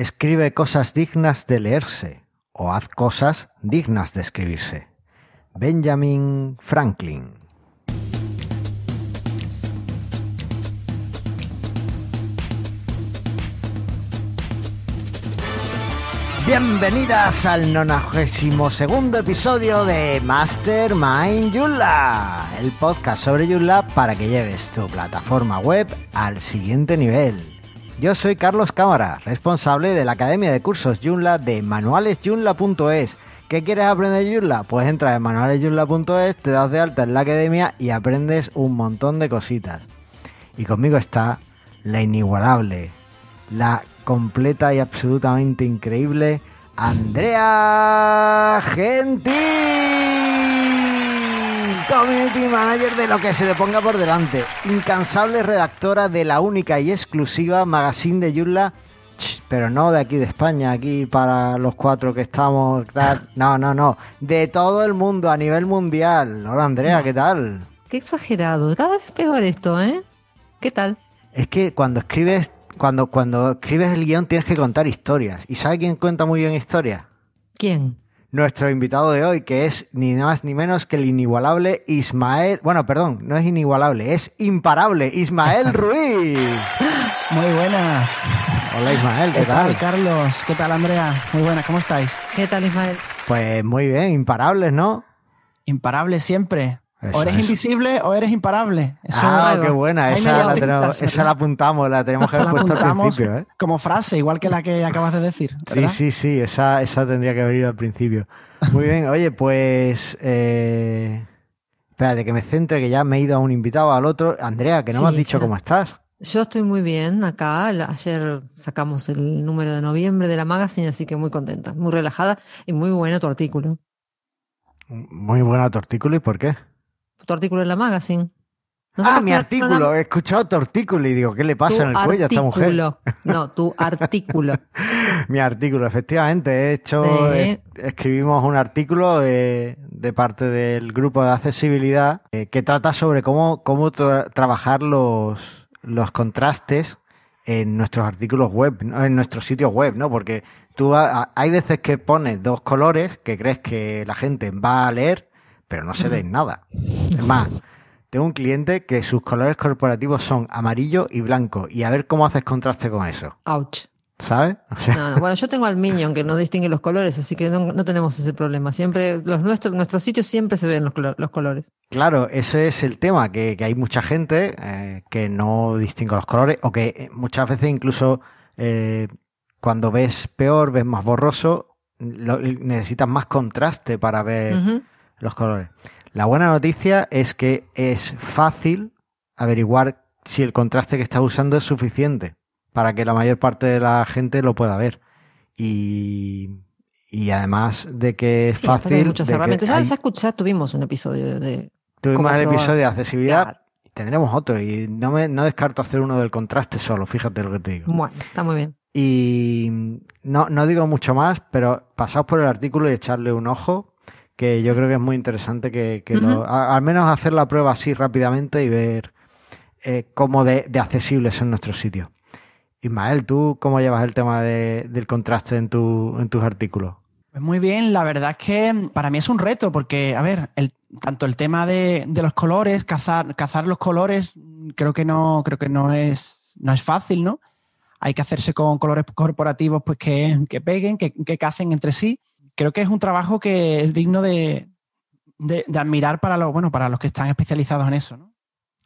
Escribe cosas dignas de leerse o haz cosas dignas de escribirse. Benjamin Franklin. Bienvenidas al 92 episodio de Mastermind Joomla, el podcast sobre Joomla para que lleves tu plataforma web al siguiente nivel. Yo soy Carlos Cámara, responsable de la Academia de Cursos Joomla de manualesjoomla.es. ¿Qué quieres aprender Joomla? Pues entra en manualesjoomla.es, te das de alta en la academia y aprendes un montón de cositas. Y conmigo está la inigualable, la completa y absolutamente increíble Andrea Gentil, Community Manager de lo que se le ponga por delante, incansable redactora de la única y exclusiva magazine de Yulla, pero no de aquí de España, aquí para los cuatro que estamos, no, no, no, de todo el mundo a nivel mundial. Hola Andrea, ¿qué tal? Qué exagerado, cada vez peor esto, ¿eh? ¿Qué tal? Es que cuando escribes cuando, cuando escribes el guion tienes que contar historias. ¿Y sabe quién cuenta muy bien historias? ¿Quién? Nuestro invitado de hoy, que es ni más ni menos que el inigualable Ismael. Bueno, perdón, no es inigualable, es imparable, Ismael Ruiz. Muy buenas. Hola Ismael, ¿qué, ¿Qué tal? tal, Carlos? ¿Qué tal, Andrea? Muy buenas, ¿cómo estáis? ¿Qué tal, Ismael? Pues muy bien, imparables, ¿no? Imparable siempre. Eso, o eres eso. invisible o eres imparable. Eso ah, qué buena, esa la, tenemos- esa la apuntamos, la tenemos que haber puesto al apuntamos principio, ¿eh? como frase, igual que la que acabas de decir. Sí, ¿verdad? sí, sí, esa, esa tendría que haber ido al principio. Muy bien, oye, pues. Eh... Espérate, que me centre, que ya me he ido a un invitado al otro. Andrea, que no me has dicho cómo estás. Yo estoy muy bien acá. Ayer sacamos el número de noviembre de la magazine, así que muy contenta, muy relajada y muy bueno tu artículo. Muy bueno tu artículo, ¿y por qué? Tu artículo en la magazine. ¿No ah, mi artículo, he escuchado tu artículo y digo, ¿qué le pasa Tu en el cuello a esta mujer? No, tu artículo. Mi artículo, efectivamente, he hecho, Sí. escribimos un artículo de parte del grupo de accesibilidad eh, que trata sobre cómo, cómo tra- trabajar los, los contrastes en nuestros artículos web, en nuestros sitios web, ¿no? Porque tú ha- ha- hay veces que pones dos colores que crees que la gente va a leer, pero no se lee nada. Es más, tengo un cliente que sus colores corporativos son amarillo y blanco, y a ver cómo haces contraste con eso, Ouch. ¿sabes? O sea, No, no. Bueno, yo tengo al Minion que no distingue los colores, así que no, no tenemos ese problema. Siempre, los nuestros, nuestros sitios siempre se ven los, colo- los colores. Claro, ese es el tema, que, que hay mucha gente eh, que no distingue los colores o que eh, muchas veces incluso eh, cuando ves peor, ves más borroso, lo- necesitas más contraste para ver. Los colores. La buena noticia es que es fácil averiguar si el contraste que estás usando es suficiente para que la mayor parte de la gente lo pueda ver. Y, y además de que es Sí, hay fácil... muchas de que herramientas. Ya, hay- ya escuché, tuvimos un episodio de, Tuvimos el episodio de accesibilidad Claro. y tendremos otro. Y no, me, no descarto hacer uno del contraste solo, fíjate lo que te digo. Bueno, está muy bien. Y no, no digo mucho más, pero pasaos por el artículo y echarle un ojo, que yo creo que es muy interesante que, que lo- Ujú. a- al menos hacer la prueba así rápidamente y ver eh, cómo de, de accesibles son nuestros sitios. Ismael, ¿tú cómo llevas el tema de- del contraste en, tu, en tus artículos? Pues muy bien, la verdad es que para mí es un reto, porque, a ver, el, tanto el tema de, de los colores, cazar, cazar los colores, creo que no, creo que no es, no es fácil, ¿no? Hay que hacerse con colores corporativos pues que, que peguen, que, que cacen entre sí. Creo que es un trabajo que es digno de, de, de admirar para los, bueno, para los que están especializados en eso, ¿no?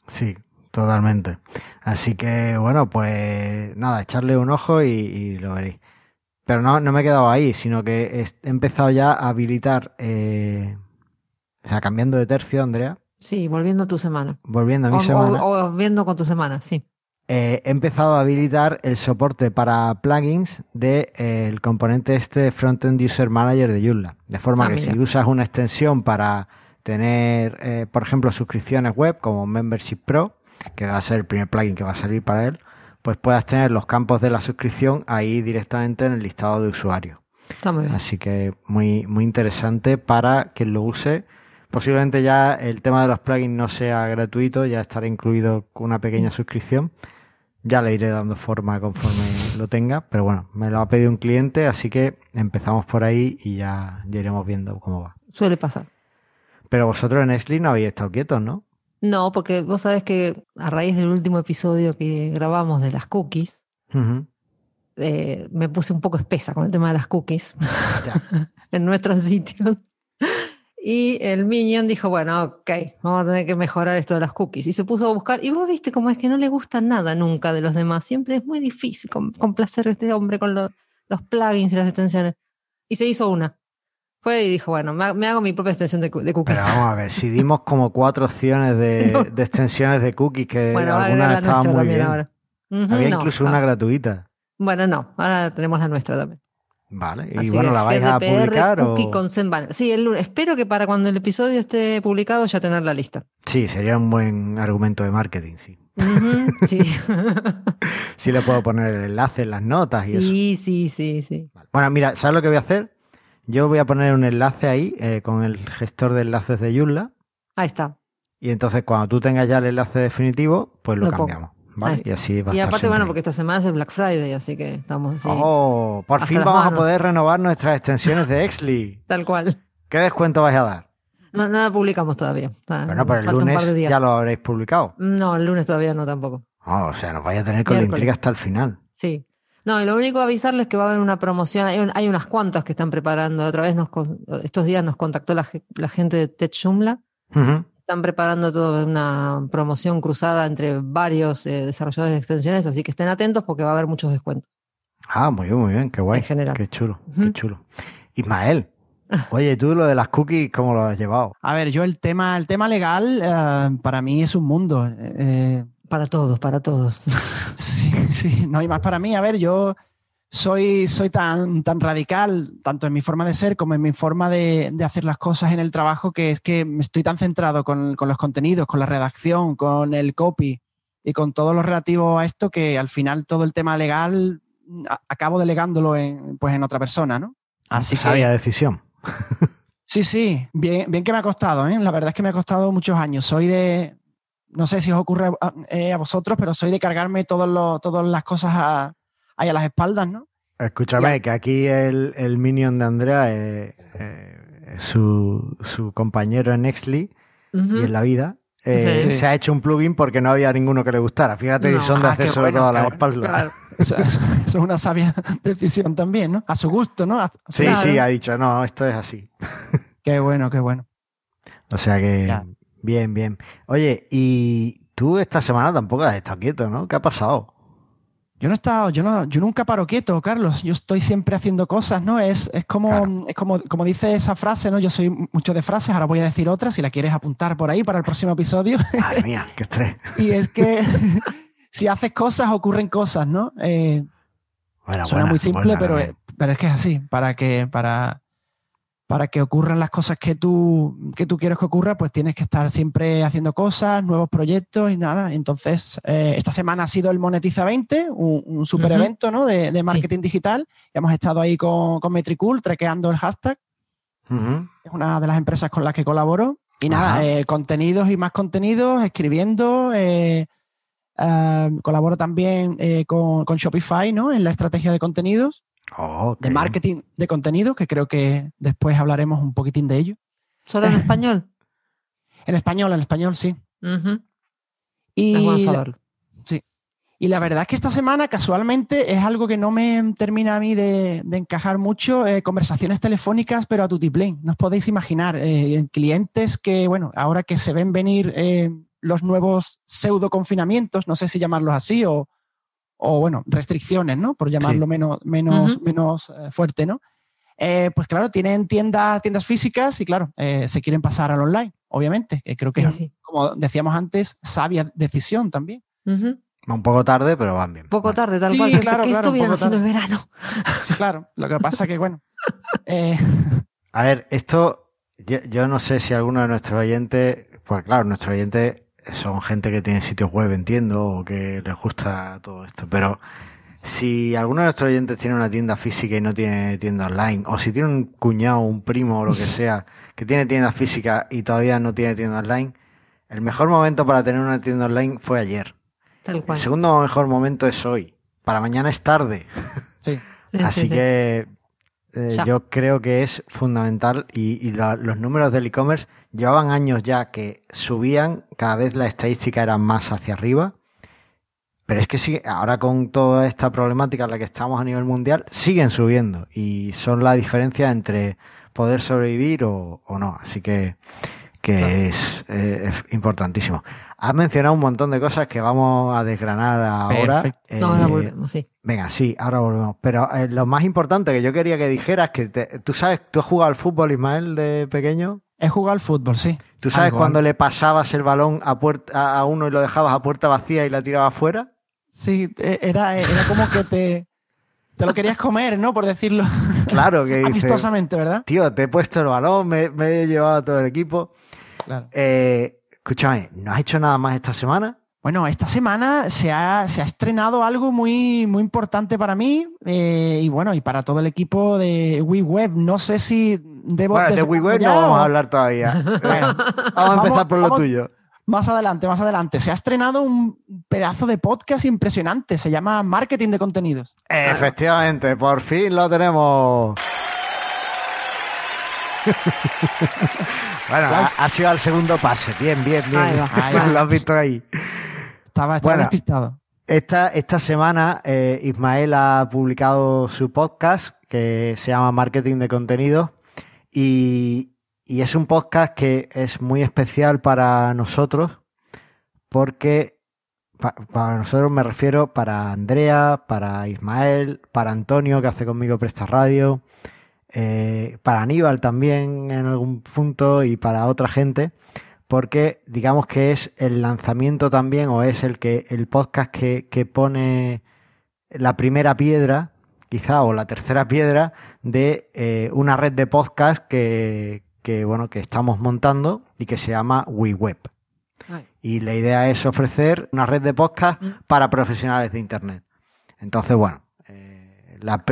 Sí, totalmente. Así que, bueno, pues nada, echarle un ojo y, y lo veréis. Pero no, no me he quedado ahí, sino que he empezado ya a habilitar, eh, o sea, cambiando de tercio, Andrea, Sí, volviendo a tu semana. volviendo a mi O, semana, o- o viendo con tu semana, sí. Eh, he empezado a habilitar el soporte para plugins del de, eh, componente este Frontend User Manager de Joomla. De forma Ah, que mira. si usas una extensión para tener, eh, por ejemplo, suscripciones web como Membership Pro, que va a ser el primer plugin que va a salir para él, pues puedas tener los campos de la suscripción ahí directamente en el listado de usuarios. Está muy bien. Así que muy, muy interesante para quien lo use. Posiblemente ya el tema de los plugins no sea gratuito, ya estará incluido con una pequeña suscripción. Ya le iré dando forma conforme, lo tenga, pero bueno, me lo ha pedido un cliente, así que empezamos por ahí y ya, ya iremos viendo cómo va. Suele pasar. Pero vosotros en Nestlé no habéis estado quietos, ¿no? No, porque vos sabés que a raíz del último episodio que grabamos de las cookies, eh, me puse un poco espesa con el tema de las cookies en nuestros sitios. Y el Minion dijo, bueno, ok, vamos a tener que mejorar esto de las cookies. Y se puso a buscar. Y vos viste cómo es que no le gusta nada nunca de los demás. Siempre es muy difícil com- complacer a este hombre con lo- los plugins y las extensiones. Y se hizo una. Fue y dijo, bueno, me, ha- me hago mi propia extensión de, de cookies. Pero vamos a ver, si dimos como cuatro opciones de, No. de extensiones de cookies que bueno, algunas estaban muy bien. ahora. Ujú, Había no, incluso ah, una gratuita. Bueno, no, ahora tenemos la nuestra también. Vale, y Así bueno, ¿la vais a publicar cookie o...? con. Sí, el lunes. Espero que para cuando el episodio esté publicado ya tener la lista. Sí, sería un buen argumento de marketing, sí. Sí. Sí le puedo poner el enlace en las notas y eso. sí, sí, sí, sí. Vale. Bueno, mira, ¿sabes lo que voy a hacer? Yo voy a poner un enlace ahí eh, con el gestor de enlaces de Joomla Ahí está. y entonces cuando tú tengas ya el enlace definitivo, pues lo, cambiamos, ¿vale? Y así va a Y aparte, bueno, siempre porque esta semana es el Black Friday, así que estamos así. Oh, por fin vamos manos. a poder renovar nuestras extensiones de Exli. Tal cual. ¿Qué descuento vais a dar? No, nada publicamos todavía. Bueno, pero el falta lunes ya lo habréis publicado. No, el lunes todavía no tampoco. Oh, o sea, nos vais a tener con la intriga hasta el final. Sí. No, y lo único que avisarles es que va a haber una promoción. Hay, un- hay unas cuantas que están preparando. Otra vez nos, estos días nos contactó la, la gente de Tech Joomla. Ujú. Están preparando toda una promoción cruzada entre varios eh, desarrolladores de extensiones, así que estén atentos porque va a haber muchos descuentos. Ah, muy bien, muy bien, qué guay. En general. Qué chulo, qué chulo. Ismael, oye, tú lo de las cookies, ¿cómo lo has llevado? A ver, yo el tema, el tema legal eh, para mí es un mundo. Eh, Para todos, para todos. sí, sí, no hay más para mí. A ver, yo soy, soy tan, tan radical, tanto en mi forma de ser como en mi forma de, de hacer las cosas en el trabajo, que es que me estoy tan centrado con, con los contenidos, con la redacción, con el copy y con todo lo relativo a esto, que al final todo el tema legal a- acabo delegándolo en, pues, en otra persona, ¿no? Así que, decisión. Sí, sí, bien, bien que me ha costado, ¿eh? La verdad es que me ha costado muchos años. Soy de, no sé si os ocurre a, eh, a vosotros, pero soy de cargarme todos los, todas las cosas a, ahí a las espaldas, ¿no? Escúchame, Ya. que aquí el, el minion de Andrea es, eh, es su, su compañero en Exli Ujú. y en la vida. eh, Sí. Se ha hecho un plugin porque no había ninguno que le gustara. Fíjate que No. son de Ah, hacérselo bueno, todo a qué la espalda. Claro. Eso, eso- eso es una sabia decisión también, ¿no? A su gusto, ¿no? A- Sí, Claro. sí, ha dicho, no, esto es así. Qué bueno, qué bueno. O sea que, Ya. bien, bien. Oye, y tú esta semana tampoco has estado quieto, ¿no? ¿Qué ha pasado? Yo no he estado, yo no, yo nunca paro quieto, Carlos. Yo estoy siempre haciendo cosas, ¿no? Es, es como, Claro. es como, como dice esa frase, ¿no? Yo soy mucho de frases, ahora voy a decir otra, si la quieres apuntar por ahí para el próximo episodio. Madre mía, qué estrés. y es que si haces cosas, ocurren cosas, ¿no? Eh, Buena, Suena buena, muy simple, buena, pero, Raquel. pero es que es así. Para que, para, para que ocurran las cosas que tú, que tú quieres que ocurra, pues tienes que estar siempre haciendo cosas, nuevos proyectos y nada. Entonces, eh, esta semana ha sido el Monetiza 20, un, un super evento ¿no? de, de marketing digital. Hemos estado ahí con, con Metricool, traqueando el hashtag. Es una de las empresas con las que colaboro. Y nada, eh, contenidos y más contenidos, escribiendo. eh, eh, colaboro también eh, con, con Shopify, ¿no? En la estrategia de contenidos Oh, qué de marketing de contenido, que creo que después hablaremos un poquitín de ello. ¿Solo en español? En español, en español sí. Ujú. Y, Es bueno la, saberlo. y la verdad es que esta semana casualmente es algo que no me termina a mí de, de encajar mucho, eh, conversaciones telefónicas, pero a tutiplén. No os podéis imaginar, eh, clientes que, bueno, ahora que se ven venir eh, los nuevos pseudo confinamientos, no sé si llamarlos así, o, o bueno, restricciones, ¿no? Por llamarlo Sí. menos, menos, menos eh, fuerte, ¿no? Eh, pues claro, tienen tiendas, tiendas físicas y claro, eh, se quieren pasar al online, obviamente. que creo que, Sí, es, sí. como decíamos antes, sabia decisión también. Ujú. Un poco tarde, pero van bien. Poco Vale. tarde, tal Sí, cual. claro, claro, esto un viene poco haciendo el tarde. verano. Claro, lo que pasa que, bueno, eh, A ver, esto, yo, yo no sé si alguno de nuestros oyentes, pues claro, nuestros oyentes son gente que tiene sitios web, entiendo, o que les gusta todo esto, pero si alguno de nuestros oyentes tiene una tienda física y no tiene tienda online, o si tiene un cuñado, un primo o lo que sea, que tiene tienda física y todavía no tiene tienda online, el mejor momento para tener una tienda online fue ayer. Tal El cual. segundo mejor momento es hoy, para mañana es tarde. Sí. Así que eh, yo creo que es fundamental y, los números del e-commerce llevaban años ya que subían, cada vez la estadística era más hacia arriba, pero es que sí, ahora con toda esta problemática en la que estamos a nivel mundial, siguen subiendo y son la diferencia entre poder sobrevivir o, no. Así que, que es, importantísimo. Has mencionado un montón de cosas que vamos a desgranar ahora. ahora eh, volvemos, sí. Venga, sí, ahora volvemos. Pero eh, lo más importante que yo quería que dijeras que tú sabes, tú has jugado al fútbol, Ismael, de pequeño. He jugado al fútbol, sí. ¿Tú sabes cuando le pasabas el balón a, puerta, a uno y lo dejabas a puerta vacía y la tirabas fuera? Sí, e, era, era como que te, te lo querías comer, ¿no? Por decirlo. Claro, que Amistosamente, ¿verdad? Tío, te he puesto el balón, me, he llevado a todo el equipo. Claro. Eh, escúchame, ¿no has hecho nada más esta semana? Bueno, esta semana se ha, se ha estrenado algo muy, muy importante para mí eh, y bueno, y para todo el equipo de WeWeb. No sé si debo... Bueno, de WeWeb no vamos a hablar todavía. bueno, vamos a empezar por lo tuyo. Más adelante, más adelante. Se ha estrenado un pedazo de podcast impresionante. Se llama Marketing de Contenidos. Efectivamente, por fin lo tenemos. bueno, ha, sido el segundo pase. Bien, bien, bien. lo has visto ahí. Estaba, despistado. Esta, esta semana eh, Ismael ha publicado su podcast que se llama Marketing de Contenidos y, y es un podcast que es muy especial para nosotros porque para nosotros me refiero para Andrea, para Ismael, para Antonio que hace conmigo Presta Radio, eh, para Aníbal también en algún punto y para otra gente porque digamos que es el lanzamiento también o es el que el podcast que, que pone la primera piedra quizá o la tercera piedra de eh, una red de podcast que, que, bueno, que estamos montando y que se llama WeWeb. Y la idea es ofrecer una red de podcast mm. para profesionales de Internet. Entonces, bueno, eh, la,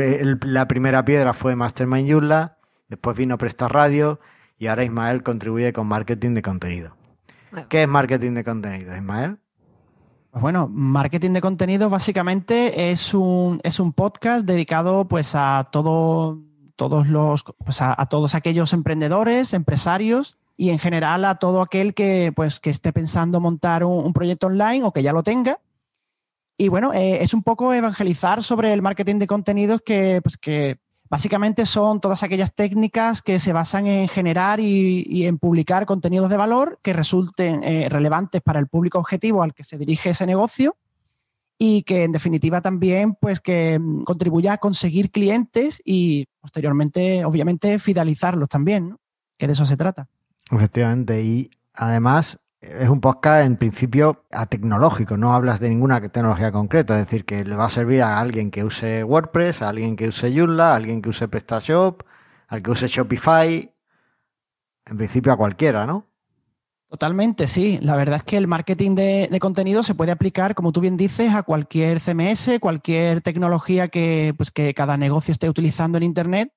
la, primera piedra fue Mastermind Yula, después vino Presta Radio y ahora Ismael contribuye con marketing de contenido. ¿Qué es marketing de contenido, Ismael? Pues bueno, marketing de contenido básicamente es un, es un podcast dedicado pues a todo todos los, pues a, todos aquellos emprendedores, empresarios y en general a todo aquel que, pues, que esté pensando montar un, proyecto online o que ya lo tenga. Y bueno, eh, es un poco evangelizar sobre el marketing de contenidos que, pues, que básicamente son todas aquellas técnicas que se basan en generar y, en publicar contenidos de valor que resulten eh, relevantes para el público objetivo al que se dirige ese negocio y que en definitiva también pues que mm, contribuya a conseguir clientes y posteriormente obviamente fidelizarlos también, que de eso se trata. Efectivamente, y además es un podcast en principio a tecnológico, no hablas de ninguna tecnología concreta, es decir, que le va a servir a alguien que use WordPress, a alguien que use Joomla, a alguien que use PrestaShop, al que use Shopify, en principio a cualquiera, ¿no? Totalmente, sí. La verdad es que el marketing de, contenido se puede aplicar, como tú bien dices, a cualquier CMS, cualquier tecnología que, pues, que cada negocio esté utilizando en Internet.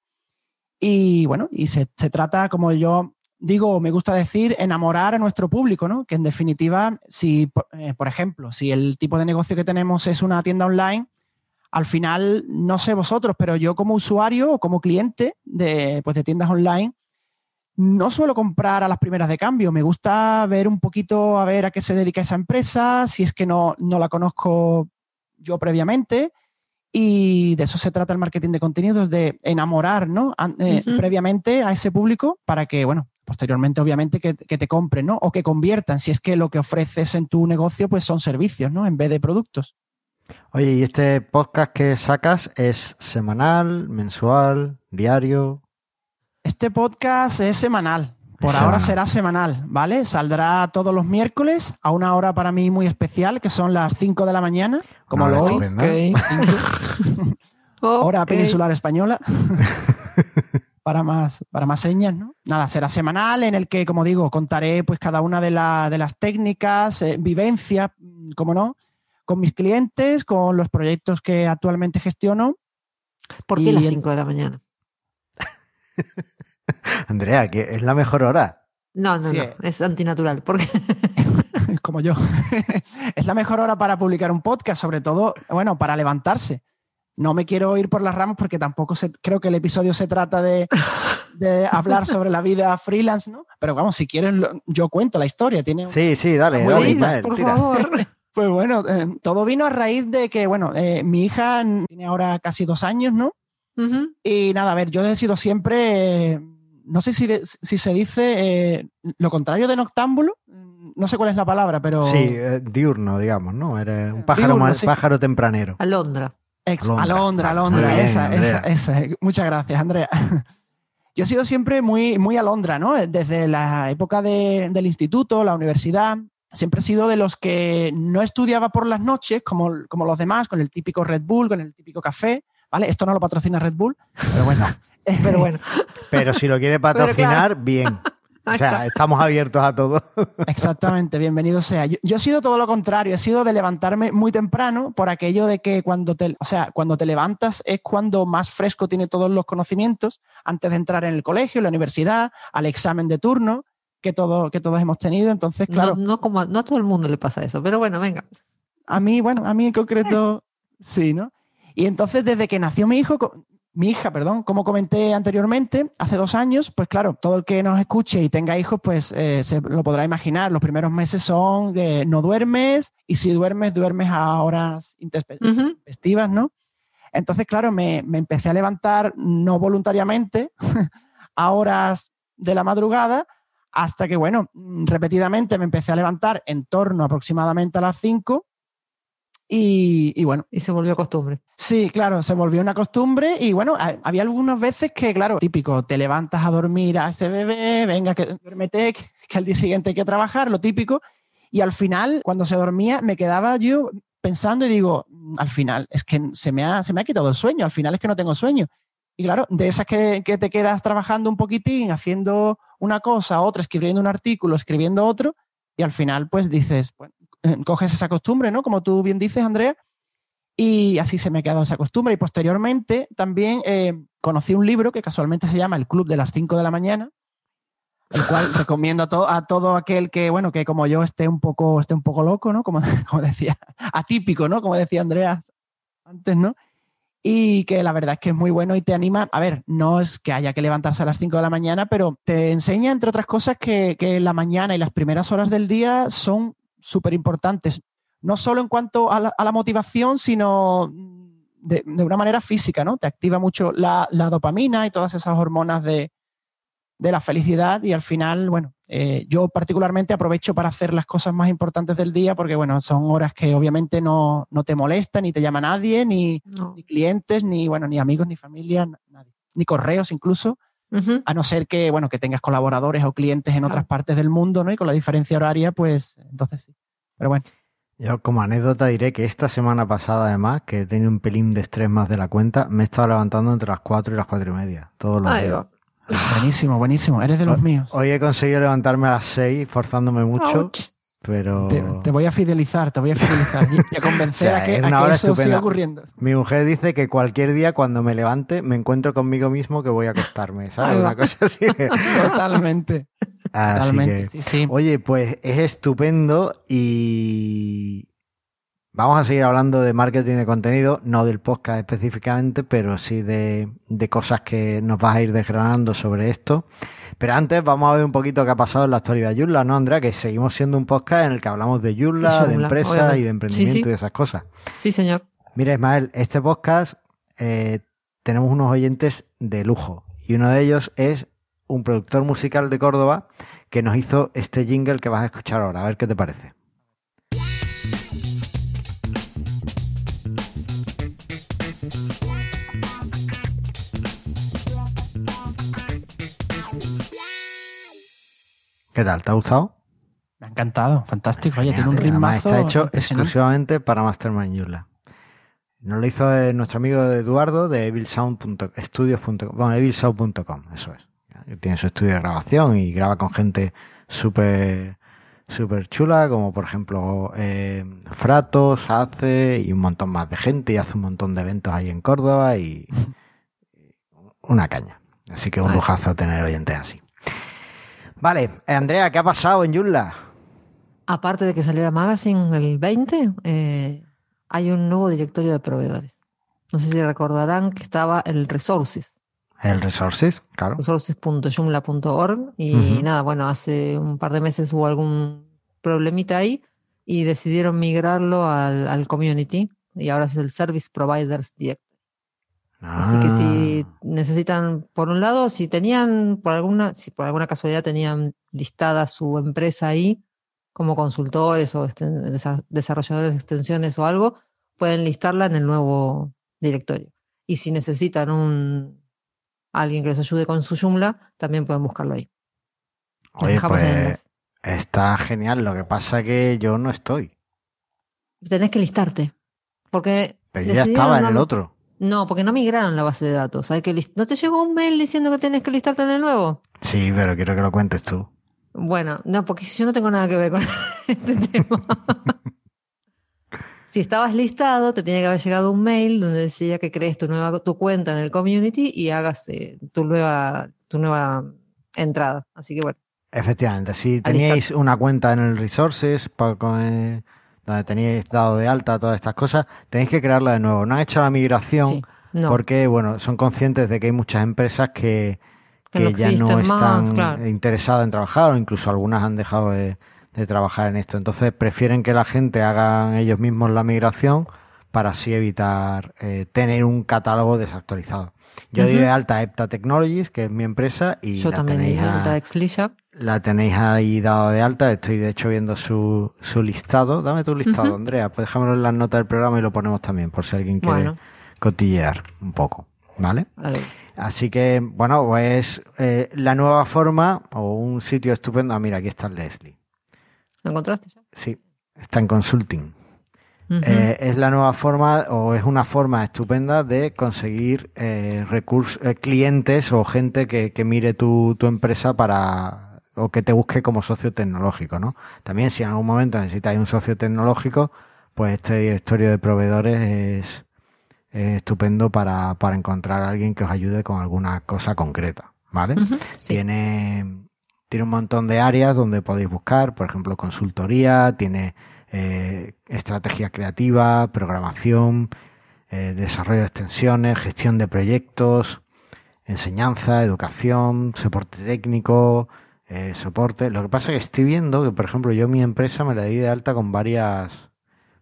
Y bueno, y se, trata, como yo digo, me gusta decir, enamorar a nuestro público, ¿no? Que en definitiva, si, eh, por ejemplo, si el tipo de negocio que tenemos es una tienda online, al final, no sé vosotros, pero yo como usuario o como cliente de, pues, de tiendas online, no suelo comprar a las primeras de cambio. Me gusta ver un poquito a ver a qué se dedica esa empresa, si es que no, no la conozco yo previamente. Y de eso se trata el marketing de contenidos, de enamorar ¿no? Eh, previamente a ese público para que, bueno, posteriormente obviamente que, te compren, ¿no? O que conviertan, si es que lo que ofreces en tu negocio pues son servicios, ¿no? En vez de productos. Oye, ¿y este podcast que sacas es semanal, mensual, diario? Este podcast es semanal. Por ahora será semanal, ¿vale? Saldrá todos los miércoles a una hora para mí muy especial, que son las 5 de la mañana, como lo oís. hora peninsular española. para más, para más señas, ¿no? Nada, será semanal en el que, como digo, contaré pues cada una de, de las técnicas, eh, vivencias, como no, con mis clientes, con los proyectos que actualmente gestiono. ¿Por qué las 5 de la mañana? Andrea, que es la mejor hora. No, no, no, es antinatural. Porque... Como yo. es la mejor hora para publicar un podcast, sobre todo, bueno, para levantarse. No me quiero ir por las ramas porque tampoco creo que el episodio se trata de, hablar sobre la vida freelance, ¿no? Pero vamos, si quieren, yo cuento la historia. Tiene sí, sí, dale, dale, por favor. Pues bueno, eh, todo vino a raíz de que, bueno, eh, mi hija tiene ahora casi dos años, ¿no? Y nada, a ver, yo he sido siempre, no sé si, si se dice eh, lo contrario de noctámbulo, no sé cuál es la palabra, pero... Sí, diurno, digamos, ¿no? Eres un pájaro, pájaro tempranero. Alondra. Alondra, Alondra, esa, esa, esa. Muchas gracias, Andrea. Yo he sido siempre muy, muy Alondra, ¿no? Desde la época del instituto, la universidad, siempre he sido de los que no estudiaba por las noches, como, como los demás, con el típico Red Bull, con el típico café, ¿vale? Esto no lo patrocina Red Bull, pero bueno. pero bueno. Pero si lo quiere patrocinar, bien. O sea, estamos abiertos a todo. Exactamente, bienvenido sea. Yo, he sido todo lo contrario, he sido de levantarme muy temprano por aquello de que cuando te, o sea, cuando te levantas es cuando más fresco tiene todos los conocimientos antes de entrar en el colegio, en la universidad, al examen de turno que, todo, que todos hemos tenido. Entonces, claro. No, como, no a todo el mundo le pasa eso, pero bueno, venga. A mí, bueno, a mí en concreto, sí, ¿no? Y entonces, desde que nació mi hijo, mi hija, perdón, como comenté anteriormente, hace dos años, pues claro, todo el que nos escuche y tenga hijos, pues eh, se lo podrá imaginar. Los primeros meses son de no duermes y si duermes, duermes a horas intempestivas, ¿no? Entonces, claro, me, me, empecé a levantar no voluntariamente a horas de la madrugada hasta que, bueno, repetidamente me empecé a levantar en torno aproximadamente a las 5 y, bueno. Y se volvió costumbre. Sí, claro, se volvió una costumbre y bueno, había algunas veces que, claro, típico, te levantas a dormir a ese bebé, venga, que duérmete, que al día siguiente hay que trabajar, lo típico. Y al final, cuando se dormía, me quedaba yo pensando y digo, al final, es que se me ha, se me ha quitado el sueño, al final es que no tengo sueño. Y claro, de esas que, que te quedas trabajando un poquitín, haciendo una cosa, otra, escribiendo un artículo, escribiendo otro, y al final, pues dices, bueno, coges esa costumbre, ¿no? Como tú bien dices, Andrea, y así se me ha quedado esa costumbre. Y posteriormente también eh, conocí un libro que casualmente se llama El Club de las 5 de la mañana, el cual recomiendo a, todo, a todo aquel que, bueno, que como yo esté un poco, esté un poco loco, ¿no? Como, como decía, atípico, ¿no? Como decía Andrea antes, ¿no? y que la verdad es que es muy bueno y te anima. A ver, no es que haya que levantarse a las 5 de la mañana, pero te enseña, entre otras cosas, que, que la mañana y las primeras horas del día son súper importantes, no solo en cuanto a la, motivación, sino de, una manera física, ¿no? Te activa mucho la, dopamina y todas esas hormonas de, la felicidad y al final, bueno, eh, yo particularmente aprovecho para hacer las cosas más importantes del día porque, bueno, son horas que obviamente no, te molestan, ni te llama nadie, ni, clientes, ni, bueno, ni amigos, ni familia, nadie, ni correos incluso. A no ser que, bueno, que tengas colaboradores o clientes en otras partes del mundo, ¿no? Y con la diferencia horaria, pues entonces sí. Pero bueno. Yo como anécdota diré que esta semana pasada además, que he tenido un pelín de estrés más de la cuenta, me he estado levantando entre las 4 y las 4 y media, todos los días. Buenísimo, buenísimo. Eres de los míos. Hoy he conseguido levantarme a las 6, forzándome mucho. Pero... Te, voy a fidelizar, te voy a fidelizar y a convencer a que, eso siga ocurriendo. Mi mujer dice que cualquier día cuando me levante me encuentro conmigo mismo que voy a acostarme, ¿sabes? Una cosa así. Totalmente. Totalmente, sí, sí. Oye, pues es estupendo y vamos a seguir hablando de marketing de contenido, no del podcast específicamente, pero sí de, de cosas que nos vas a ir desgranando sobre esto. Pero antes vamos a ver un poquito qué ha pasado en la actualidad de ¿no, Andrea? Que seguimos siendo un podcast en el que hablamos de Yulla, de empresas y de emprendimiento y de esas cosas. Sí, señor. Mira, Ismael, este podcast eh, tenemos unos oyentes de lujo y uno de ellos es un productor musical de Córdoba que nos hizo este jingle que vas a escuchar ahora. A ver qué te parece. ¿Qué tal? ¿Te ha gustado? Me ha encantado, fantástico. Oye, tiene un ritmazo. Está hecho exclusivamente para Mastermind Yula. Nos lo hizo eh, nuestro amigo Eduardo de evilsound.studios.com. Bueno, evilsound.com, eso es. Tiene su estudio de grabación y graba con gente súper súper chula, como por ejemplo eh, Fratos, hace y un montón más de gente y hace un montón de eventos ahí en Córdoba y una caña. Así que un lujazo tener oyentes así. Vale, Andrea, ¿qué ha pasado en Yulla? Aparte de que saliera Magazine el 20, eh, hay un nuevo directorio de proveedores. No sé si recordarán que estaba el Resources. El Resources, claro. Resources.joomla.org. Y nada, bueno, hace un par de meses hubo algún problemita ahí y decidieron migrarlo al, al community y ahora es el Service Providers Así que si ah. necesitan, por un lado, si tenían, por alguna, si por alguna casualidad tenían listada su empresa ahí como consultores o desarrolladores de extensiones o algo, pueden listarla en el nuevo directorio. Y si necesitan un alguien que les ayude con su Joomla, también pueden buscarlo ahí. Oye, pues, está genial. Lo que pasa que yo no estoy. Tenés que listarte. Porque. Pero ya estaba en el otro. No, porque no migraron la base de datos. Hay que ¿No te llegó un mail diciendo que tienes que listarte en el nuevo? Sí, pero quiero que lo cuentes tú. Bueno, no, porque yo no tengo nada que ver con este tema. si estabas listado, te tiene que haber llegado un mail donde decía que crees tu nueva tu cuenta en el community y hagas eh, tu nueva tu nueva entrada. Así que bueno. Efectivamente, si teníais una cuenta en el Resources para, con, donde tenéis dado de alta todas estas cosas, tenéis que crearla de nuevo. No han hecho la migración porque, bueno, son conscientes de que hay muchas empresas que, ya no están interesadas en trabajar o incluso algunas han dejado de, trabajar en esto. Entonces prefieren que la gente haga ellos mismos la migración para así evitar eh, tener un catálogo desactualizado. Yo di de alta Epta Technologies, que es mi empresa, y Yo también di de alta Exlisha la tenéis ahí dado de alta. Estoy de hecho viendo su, su listado. Dame tu listado, Andrea. Pues déjamelo en las notas del programa y lo ponemos también, por si alguien quiere cotillear un poco. ¿Vale? Así que, bueno, pues eh, la nueva forma o un sitio estupendo. Ah, mira, aquí está Leslie. ¿Lo encontraste ya? Sí, está en consulting. Eh, es la nueva forma o es una forma estupenda de conseguir eh, recursos, clientes o gente que, que mire tu, tu empresa para o que te busque como socio tecnológico, ¿no? También si en algún momento necesitáis un socio tecnológico, pues este directorio de proveedores es, estupendo para, encontrar a alguien que os ayude con alguna cosa concreta, ¿vale? Tiene tiene un montón de áreas donde podéis buscar, por ejemplo, consultoría, tiene eh, estrategia creativa, programación, eh, desarrollo de extensiones, gestión de proyectos, enseñanza, educación, soporte técnico, eh, soporte. Lo que pasa es que estoy viendo que, por ejemplo, yo mi empresa me la di de alta con varias,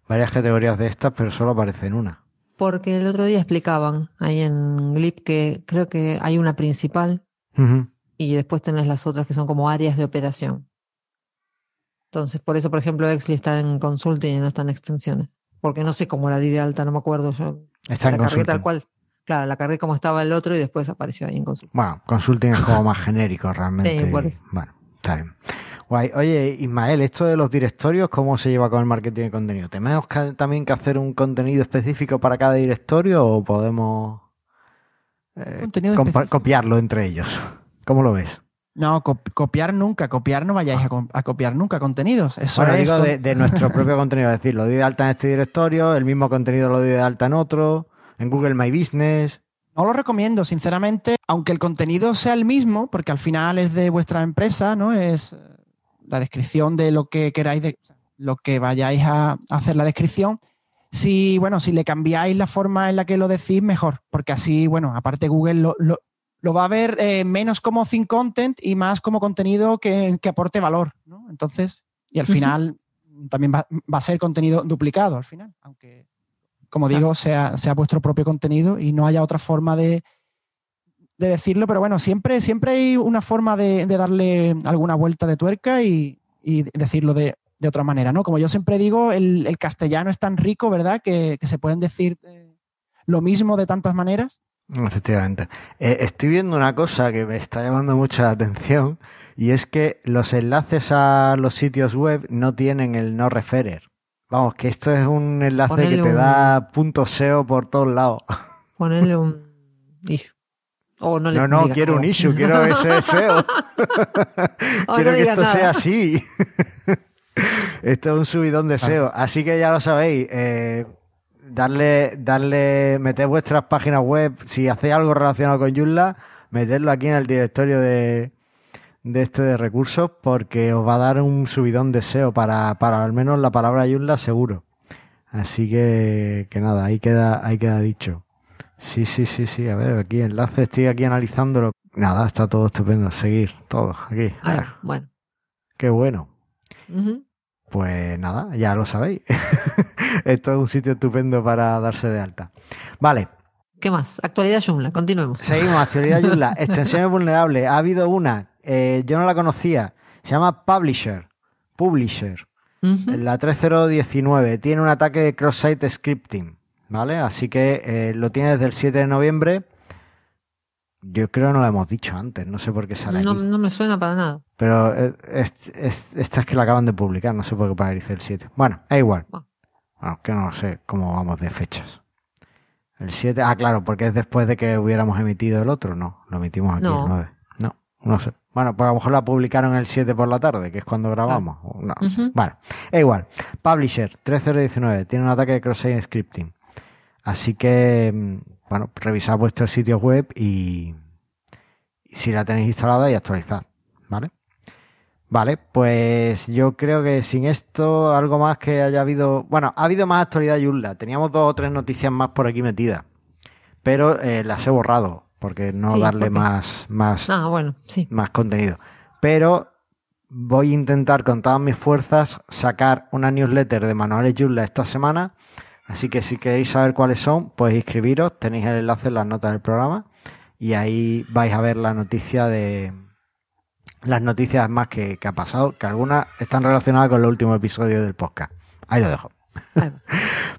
varias categorías de estas, pero solo aparece en una. Porque el otro día explicaban ahí en Glip que creo que hay una principal y después tenés las otras que son como áreas de operación. Entonces, por eso, por ejemplo, Exli está en consulting y no está en extensiones. Porque no sé cómo la di de alta, no me acuerdo. Yo está en consulting. tal cual. Claro, la cargué como estaba el otro y después apareció ahí en consulting. Bueno, consulting es como más genérico realmente. Sí, por eso. Bueno, está bien. Guay. Oye, Ismael, esto de los directorios, ¿cómo se lleva con el marketing de contenido? ¿Tenemos también que hacer un contenido específico para cada directorio o podemos eh, copiarlo entre ellos? ¿Cómo lo ves? No, copiar nunca, copiar no vayáis a, copiar nunca contenidos. Eso es digo de, nuestro propio contenido, es decir, lo doy de alta en este directorio, el mismo contenido lo doy de alta en otro en Google My Business. No lo recomiendo, sinceramente, aunque el contenido sea el mismo, porque al final es de vuestra empresa, ¿no? Es eh, la descripción de lo que queráis, de, lo que vayáis a hacer la descripción. Si, bueno, si le cambiáis la forma en la que lo decís, mejor, porque así, bueno, aparte Google lo, lo, va a ver eh, menos como think content y más como contenido que, aporte valor, ¿no? Entonces, y al final también va, va, a ser contenido duplicado al final, aunque como digo, sea, sea vuestro propio contenido y no haya otra forma de, decirlo, pero bueno, siempre, siempre hay una forma de, darle alguna vuelta de tuerca y, decirlo de, otra manera, ¿no? Como yo siempre digo, el, castellano es tan rico, ¿verdad? Que, se pueden decir lo mismo de tantas maneras. Efectivamente. Eh, estoy viendo una cosa que me está llamando mucho la atención y es que los enlaces a los sitios web no tienen el no referer. Vamos, que esto es un enlace que te da punto SEO por todos lados. Ponerle un issue. no, no, quiero un issue, quiero ese SEO. quiero que esto sea así. esto es un subidón de SEO. Así que ya lo sabéis. Eh, darle, darle, meter vuestras páginas web. Si hacéis algo relacionado con Joomla, meterlo aquí en el directorio de, de este de recursos porque os va a dar un subidón de SEO para, para al menos la palabra Joomla seguro. Así que, que nada, ahí queda, ahí queda dicho. Sí, sí, sí, sí. A ver, aquí enlace, estoy aquí analizándolo. Nada, está todo estupendo. Seguir, todo, aquí. Ah, bueno. Qué bueno. Pues nada, ya lo sabéis. Esto es un sitio estupendo para darse de alta. Vale. ¿Qué más? Actualidad Joomla, continuemos. Seguimos, actualidad Joomla. Extensiones vulnerables. Ha habido una, eh, yo no la conocía. Se llama Publisher. Publisher. La 3019. Tiene un ataque de cross-site scripting. ¿Vale? Así que eh, lo tiene desde el 7 de noviembre. Yo creo que no lo hemos dicho antes, no sé por qué sale no, aquí. No me suena para nada. Pero eh, esta es que la acaban de publicar, no sé por qué para el 7. Bueno, es igual. Bueno, que no sé cómo vamos de fechas. El 7, ah, claro, porque es después de que hubiéramos emitido el otro, no, lo emitimos aquí el 9. No, no sé. Bueno, pues a lo mejor la publicaron el 7 por la tarde, que es cuando grabamos. No, Bueno, es igual. Publisher 3019 tiene un ataque de cross-site scripting. Así que, mm, bueno, revisad vuestro sitio web y, si la tenéis instalada y actualizad, ¿vale? Vale, pues yo creo que sin esto, algo más que haya habido. Bueno, ha habido más actualidad Yulla. Teníamos dos o tres noticias más por aquí metidas. Pero eh, las he borrado, porque no darle más, más, ah, bueno, sí. más contenido. Pero voy a intentar con todas mis fuerzas sacar una newsletter de manuales Yulla esta semana Así que si queréis saber cuáles son, pues inscribiros, tenéis el enlace en las notas del programa y ahí vais a ver la noticia de las noticias más que, ha pasado, que algunas están relacionadas con el último episodio del podcast. Ahí lo dejo.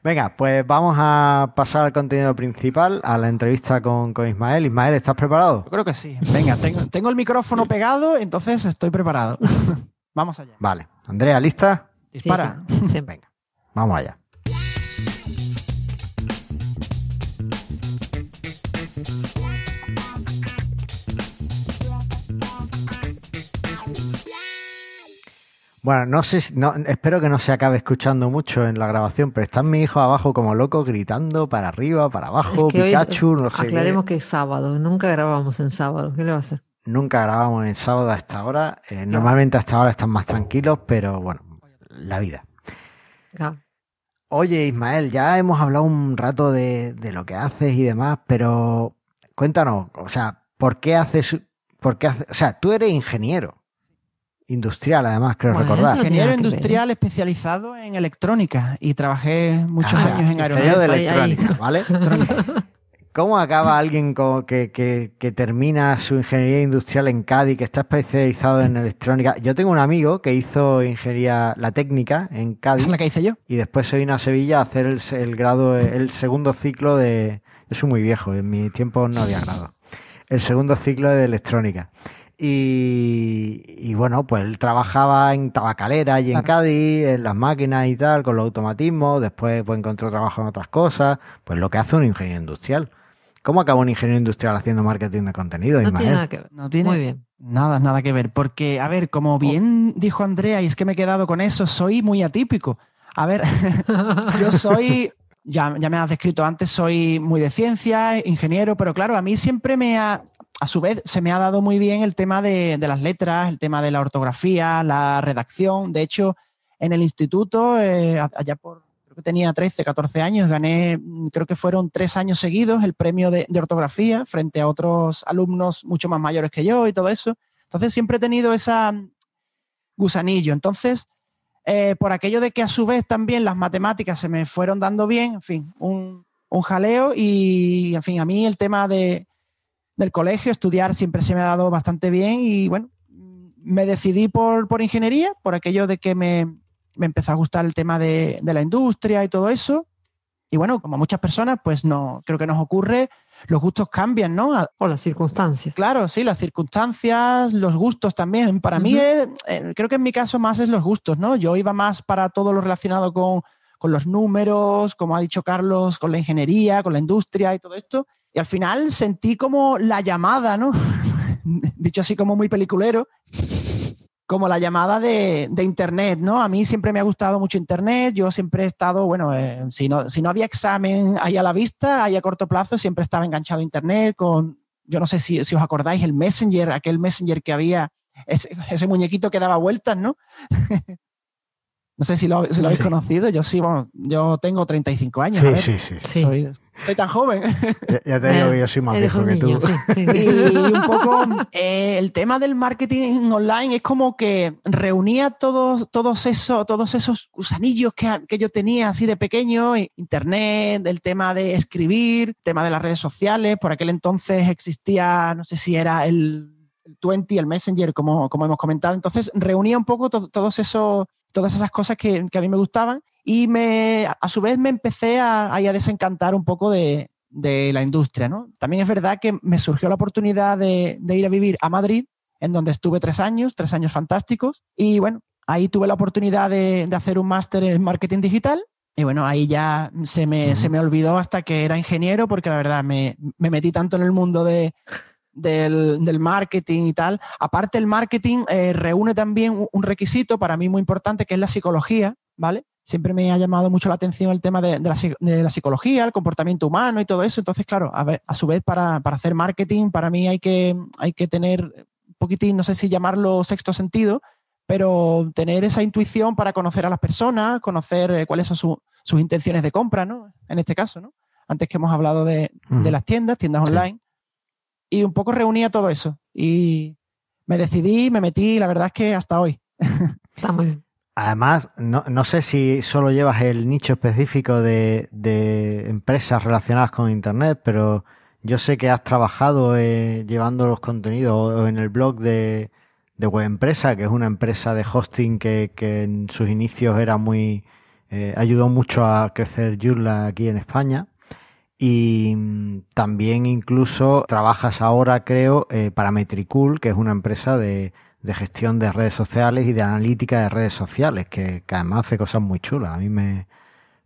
Venga, pues vamos a pasar al contenido principal, a la entrevista con, Ismael. Ismael, ¿estás preparado? Yo creo que sí. Venga, tengo, tengo el micrófono pegado, entonces estoy preparado. vamos allá. Vale. Andrea, ¿lista? Dispara. Venga, vamos allá. Bueno, no sé, no, espero que no se acabe escuchando mucho en la grabación, pero están mis hijos abajo como locos gritando para arriba, para abajo, Pikachu, no sé. Aclaremos que es sábado, nunca grabamos en sábado, ¿qué le va a hacer? Nunca grabamos en sábado a esta hora. Eh, normalmente hasta ahora están más tranquilos, pero bueno, la vida. Oye, Ismael, ya hemos hablado un rato de, lo que haces y demás, pero cuéntanos, o sea, ¿por qué haces, por qué haces, o sea, tú eres ingeniero? Industrial, además, creo recordar. Ingeniero industrial especializado en electrónica y trabajé muchos ah, años en aeronáutica. de electrónica, ¿vale? ¿Cómo acaba alguien que, termina su ingeniería industrial en Cádiz, que está especializado en electrónica? Yo tengo un amigo que hizo ingeniería, la técnica en Cádiz. ¿Es la que hice yo? Y después se vino a Sevilla a hacer el, el grado, el segundo ciclo de... Yo soy muy viejo, en mi tiempo no había grado. El segundo ciclo de electrónica. Y, bueno, pues él trabajaba en tabacalera y en Cádiz, en las máquinas y tal, con los automatismos. Después pues, encontró trabajo en otras cosas. Pues lo que hace un ingeniero industrial. ¿Cómo acaba un ingeniero industrial haciendo marketing de contenido? No tiene nada que ver. No tiene Muy bien. Nada, nada que ver. Porque, a ver, como bien dijo Andrea, y es que me he quedado con eso, soy muy atípico. A ver, yo soy ya, ya, me has descrito antes, soy muy de ciencia, ingeniero, pero claro, a mí siempre me ha, a su vez, se me ha dado muy bien el tema de, las letras, el tema de la ortografía, la redacción. De hecho, en el instituto, eh, allá por, creo que tenía 13, 14 años, gané, mm, creo que fueron tres años seguidos el premio de, ortografía frente a otros alumnos mucho más mayores que yo y todo eso. Entonces, siempre he tenido esa mm, gusanillo. Entonces, eh, por aquello de que a su vez también las matemáticas se me fueron dando bien, en fin, un, un jaleo y, en fin, a mí el tema de del colegio, estudiar siempre se me ha dado bastante bien y bueno, me decidí por, por ingeniería, por aquello de que me, me, empezó a gustar el tema de, de, la industria y todo eso. Y bueno, como muchas personas, pues no, creo que nos ocurre, los gustos cambian, ¿no? O las circunstancias. Claro, sí, las circunstancias, los gustos también. Para mí, eh, creo que en mi caso más es los gustos, ¿no? Yo iba más para todo lo relacionado con, con los números, como ha dicho Carlos, con la ingeniería, con la industria y todo esto. Y al final sentí como la llamada, ¿no? Dicho así como muy peliculero, como la llamada de, Internet, ¿no? A mí siempre me ha gustado mucho Internet, yo siempre he estado, bueno, eh, si, no, si no había examen ahí a la vista, ahí a corto plazo, siempre estaba enganchado Internet con, yo no sé si, si os acordáis, el Messenger, aquel Messenger que había ese, muñequito que daba vueltas, ¿no? no sé si lo, habéis conocido. Yo sí, bueno, yo tengo 35 años. Sí, sí, sí. Soy, tan joven. Ya, te digo que yo soy más viejo que tú. y un poco eh, el tema del marketing online es como que reunía todos, todos, esos, todos esos gusanillos que, que yo tenía así de pequeño, internet, el tema de escribir, tema de las redes sociales. Por aquel entonces existía, no sé si era el el 20, el Messenger, como, como hemos comentado. Entonces reunía un poco todos esos, todas esas cosas que, a mí me gustaban y me, a su vez me empecé a, a desencantar un poco de, la industria. ¿no? También es verdad que me surgió la oportunidad de, ir a vivir a Madrid, en donde estuve tres años, tres años fantásticos. Y bueno, ahí tuve la oportunidad de, hacer un máster en marketing digital. Y bueno, ahí ya se me, se me olvidó hasta que era ingeniero, porque la verdad me, me metí tanto en el mundo de, del, marketing y tal. Aparte, el marketing eh, reúne también un, requisito para mí muy importante, que es la psicología, ¿vale? Siempre me ha llamado mucho la atención el tema de, la, psicología, el comportamiento humano y todo eso. Entonces, claro, a, ver, a su vez, para, hacer marketing, para mí hay que, hay que tener un poquitín, no sé si llamarlo sexto sentido, pero tener esa intuición para conocer a las personas, conocer eh, cuáles son sus intenciones de compra, ¿no? En este caso, ¿no? Antes que hemos hablado de, las tiendas, tiendas online y un poco reunía todo eso. Y me decidí, me metí, la verdad es que hasta hoy. Está muy bien. Además, no, sé si solo llevas el nicho específico de, empresas relacionadas con Internet, pero yo sé que has trabajado eh, llevando los contenidos en el blog de, de Web Empresa, que es una empresa de hosting que, en sus inicios era muy... Eh, ayudó mucho a crecer Joomla aquí en España. Y mm, también incluso trabajas ahora, creo, eh, para Metricool, que es una empresa de, gestión de redes sociales y de analítica de redes sociales, que, además hace cosas muy chulas. A mí me,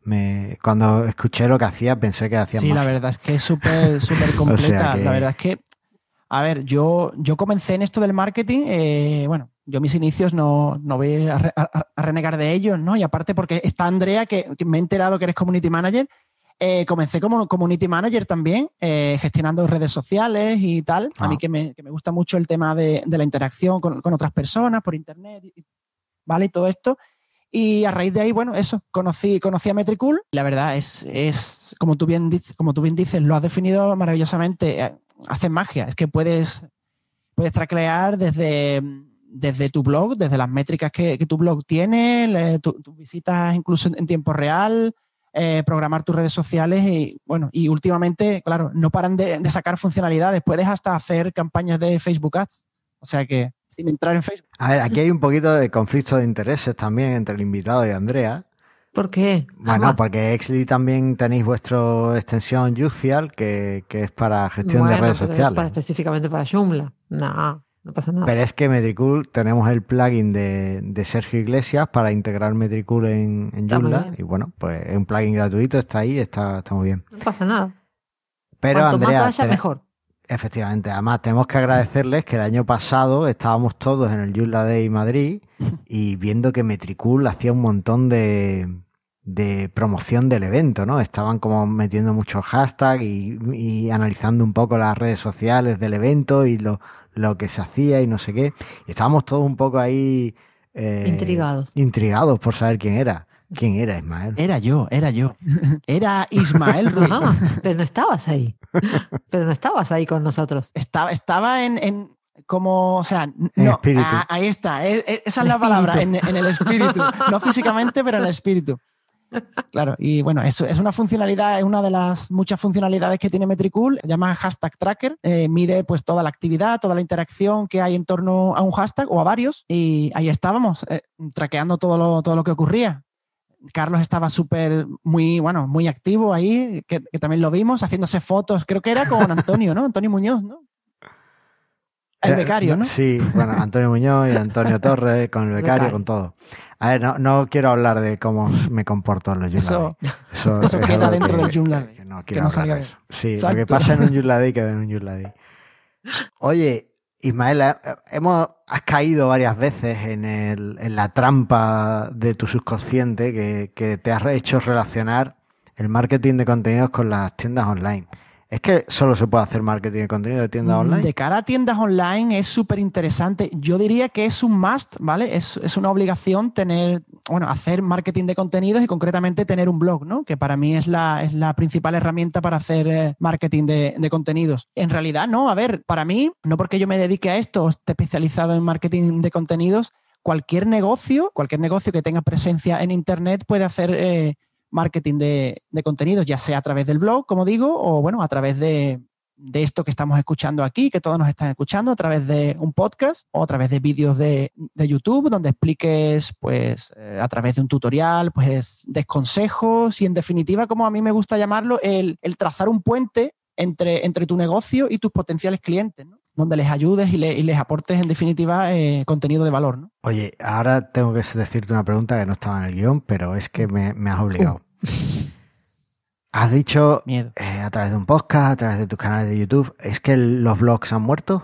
me cuando escuché lo que hacía pensé que hacía Sí, la verdad es que es súper súper completa. La verdad es que, a ver, yo, yo comencé en esto del marketing, eh, bueno, yo mis inicios no, no voy a, renegar de ellos, ¿no? Y aparte porque está Andrea, que me he enterado que eres community manager eh, comencé como community manager también, eh, gestionando redes sociales y tal. A mí ah. que me, gusta mucho el tema de, la interacción con, otras personas por internet, ¿vale? Y todo esto. Y a raíz de ahí, bueno, eso, conocí, conocí a Metricool. La verdad es, es como, tú bien, como tú bien dices, lo has definido maravillosamente. Eh, hace magia. Es que puedes, puedes traclear desde, desde tu blog, desde las métricas que, tu blog tiene, tus visitas incluso en tiempo real, eh, programar tus redes sociales y bueno, y últimamente, claro, no paran de, sacar funcionalidades, puedes hasta hacer campañas de Facebook Ads, o sea que sin entrar en Facebook. A ver, aquí hay un poquito de conflicto de intereses también entre el invitado y Andrea. ¿Por qué? Bueno, porque Exly también tenéis vuestra extensión Jucial, que, es para gestión de redes sociales. Es para, específicamente para Joomla. No no pasa nada. Pero es que Metricool tenemos el plugin de, Sergio Iglesias para integrar Metricool en, en Joomla y bueno, pues es un plugin gratuito, está ahí, está, está muy bien. No pasa nada. Pero Cuanto Andrea, más haya, mejor. Efectivamente, además tenemos que agradecerles que el año pasado estábamos todos en el Joomla Day Madrid y viendo que Metricool hacía un montón de, de promoción del evento, ¿no? Estaban como metiendo muchos hashtags y, y, analizando un poco las redes sociales del evento y lo, lo que se hacía y no sé qué. Y estábamos todos un poco ahí... Eh, intrigados. Intrigados por saber quién era. ¿Quién era Ismael? Era yo, era yo. Era Ismael Ruiz. pero no estabas ahí. Pero no estabas ahí con nosotros. Estaba, estaba en, en como, o sea, no, espíritu. ahí está, e, e, esa es la palabra, en, en, el espíritu. No físicamente, pero en el espíritu. Claro, y bueno, eso es una funcionalidad, es una de las muchas funcionalidades que tiene Metricool, llama hashtag tracker, eh, mide pues toda la actividad, toda la interacción que hay en torno a un hashtag o a varios, y ahí estábamos, eh, traqueando todo lo, todo lo que ocurría. Carlos estaba súper, muy, bueno, muy activo ahí, que, también lo vimos, haciéndose fotos, creo que era con Antonio, ¿no? Antonio Muñoz, ¿no? El becario, ¿no? Sí, bueno, Antonio Muñoz y Antonio Torres, con el becario, con todo. A ver, no, no, quiero hablar de cómo me comporto en los Joomla Eso, eso, queda dentro del Joomla Que no quiero salga eso. Sí, lo que pasa en un Joomla Day queda en un Joomla Oye, Ismael, hemos, has caído varias veces en, el, en la trampa de tu subconsciente que, que te has hecho relacionar el marketing de contenidos con las tiendas online. ¿Es que solo se puede hacer marketing de contenido de tiendas mm, online? De cara a tiendas online es súper interesante. Yo diría que es un must, ¿vale? Es, una obligación tener, bueno, hacer marketing de contenidos y concretamente tener un blog, ¿no? Que para mí es la, es la principal herramienta para hacer eh, marketing de, de, contenidos. En realidad, no, a ver, para mí, no porque yo me dedique a esto o esté especializado en marketing de contenidos, cualquier negocio, cualquier negocio que tenga presencia en Internet puede hacer eh, marketing de, contenidos, ya sea a través del blog, como digo, o bueno, a través de, esto que estamos escuchando aquí, que todos nos están escuchando, a través de un podcast o a través de vídeos de, YouTube, donde expliques, pues, eh, a través de un tutorial, pues, desconsejos y, en definitiva, como a mí me gusta llamarlo, el, trazar un puente entre, entre tu negocio y tus potenciales clientes, ¿no? Donde les ayudes y, les aportes, en definitiva, eh, contenido de valor. ¿no? Oye, ahora tengo que decirte una pregunta que no estaba en el guion, pero es que me, has obligado. Uh. Has dicho eh, a través de un podcast, a través de tus canales de YouTube, ¿es que los blogs han muerto?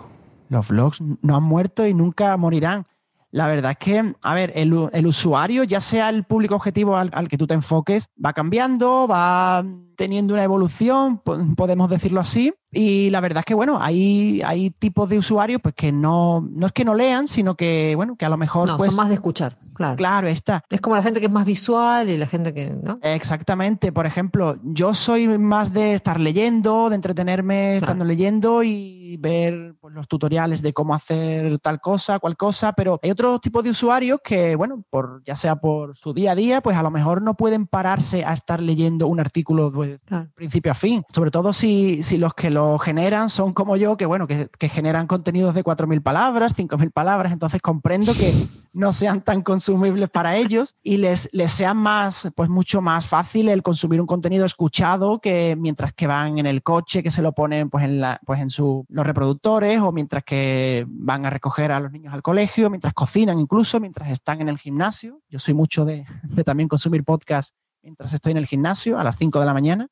Los blogs no han muerto y nunca morirán. La verdad es que, a ver, el, usuario, ya sea el público objetivo al, al, que tú te enfoques, va cambiando, va teniendo una evolución, podemos decirlo así, y la verdad es que, bueno, hay, hay tipos de usuarios pues que no, no es que no lean, sino que, bueno, que a lo mejor. No, pues, son más de escuchar, claro. Claro, está. Es como la gente que es más visual y la gente que, ¿no? Exactamente. Por ejemplo, yo soy más de estar leyendo, de entretenerme estando leyendo y ver pues, los tutoriales de cómo hacer tal cosa, cual cosa, pero hay otros tipos de usuarios que, bueno, por, ya sea por su día a día, pues a lo mejor no pueden pararse a estar leyendo un artículo pues, principio a fin. Sobre todo si, si los que lo generan son como yo, que bueno, que, generan contenidos de 4.000 palabras, 5.000 palabras, entonces comprendo que no sean tan consumibles para ellos y les, les sea más, pues mucho más fácil el consumir un contenido escuchado que mientras que van en el coche, que se lo ponen pues en, la, pues en su, los reproductores o mientras que van a recoger a los niños al colegio, mientras cocinan incluso, mientras están en el gimnasio. Yo soy mucho de, de también consumir podcast mientras estoy en el gimnasio a las 5 de la mañana.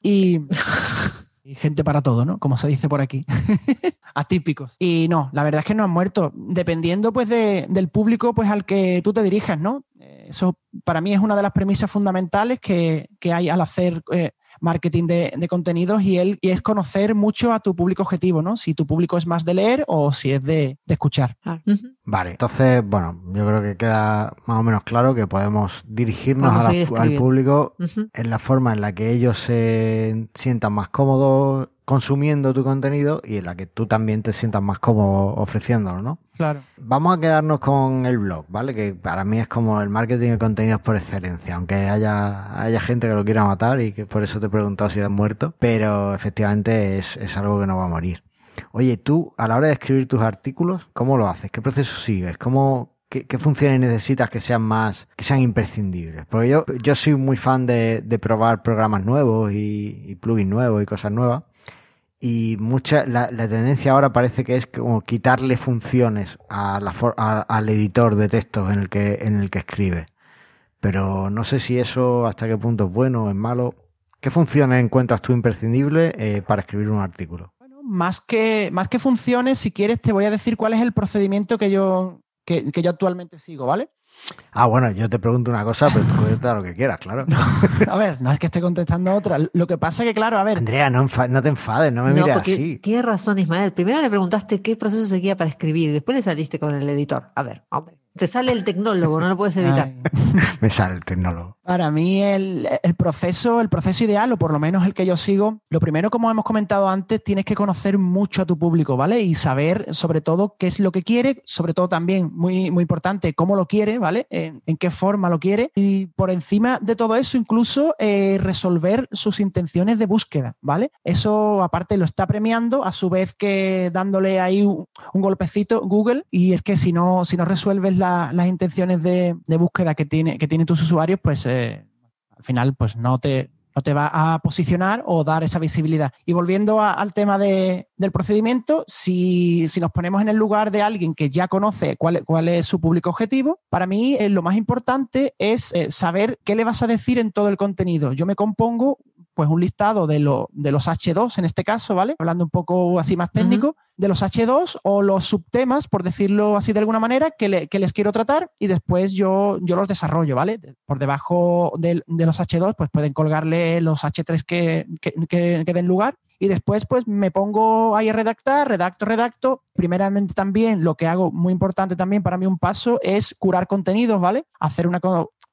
y gente para todo, ¿no? Como se dice por aquí. Atípicos. Y no, la verdad es que no han muerto. Dependiendo, pues, del público, pues, al que tú te dirijas, ¿no? Eh, eso para mí es una de las premisas fundamentales que, hay al hacer eh, marketing de, contenidos y, él, y es conocer mucho a tu público objetivo, ¿no? Si tu público es más de leer o si es de, escuchar. Vale, entonces, bueno, yo creo que queda más o menos claro que podemos dirigirnos al público en la forma en la que ellos se sientan más cómodos consumiendo tu contenido y en la que tú también te sientas más cómodo ofreciéndolo, ¿no? Claro. Vamos a quedarnos con el blog, ¿vale? Que para mí es como el marketing de contenidos por excelencia, aunque haya, haya gente que lo quiera matar y que por eso te he preguntado si has muerto, pero efectivamente es, es algo que no va a morir. Oye, tú a la hora de escribir tus artículos, ¿cómo lo haces? ¿Qué proceso sigues? ¿Cómo, ¿Qué, funciones necesitas que sean más, que sean imprescindibles? Porque yo, yo soy muy fan de, de probar programas nuevos y, y plugins nuevos y cosas nuevas y mucha la, tendencia ahora parece que es como quitarle funciones a la, al editor de textos en el que en el que escribe. Pero no sé si eso hasta qué punto es bueno o es malo. Qué funciones encuentras tú imprescindibles eh, para escribir un artículo bueno, más que más que funciones si quieres te voy a decir cuál es el procedimiento que yo que yo actualmente sigo vale Ah, bueno, yo te pregunto una cosa, pero tú contesta lo que quieras, claro. a ver, no es que esté contestando otra. Lo que pasa es que, claro, a ver. Andrea, no, no te enfades, no me no, mires así. Tienes razón, Ismael. Primero le preguntaste qué proceso seguía para escribir, después le saliste con el editor. A ver, hombre. Te sale el tecnólogo, no lo puedes evitar. Me sale el tecnólogo. Para mí el, proceso, el proceso ideal, o por lo menos el que yo sigo, lo primero, como hemos comentado antes, tienes que conocer mucho a tu público, ¿vale? Y saber sobre todo qué es lo que quiere, sobre todo también, muy, muy importante, cómo lo quiere, ¿vale? En, qué forma lo quiere. Y por encima de todo eso, incluso eh, resolver sus intenciones de búsqueda, ¿vale? Eso aparte lo está premiando, a su vez que dándole ahí un, golpecito Google, y es que si no, si no resuelves las intenciones de, búsqueda que, tiene, que tienen tus usuarios, pues... Eh, al final pues no te, no te va a posicionar o dar esa visibilidad. Y volviendo al tema del procedimiento, si, nos ponemos en el lugar de alguien que ya conoce cuál, cuál es su público objetivo, para mí eh, lo más importante es eh, saber qué le vas a decir en todo el contenido. Yo me compongo pues un listado de, lo, de los H2 en este caso, ¿vale? Hablando un poco así más técnico, de los H2 o los subtemas, por decirlo así de alguna manera, que, les quiero tratar y después yo, yo los desarrollo, ¿vale? Por debajo de, los H2, pues pueden colgarle los H3 que, que, que den lugar y después pues me pongo ahí a redactar, redacto, redacto. Primeramente también lo que hago, muy importante también para mí un paso, es curar contenidos, ¿vale? Hacer una,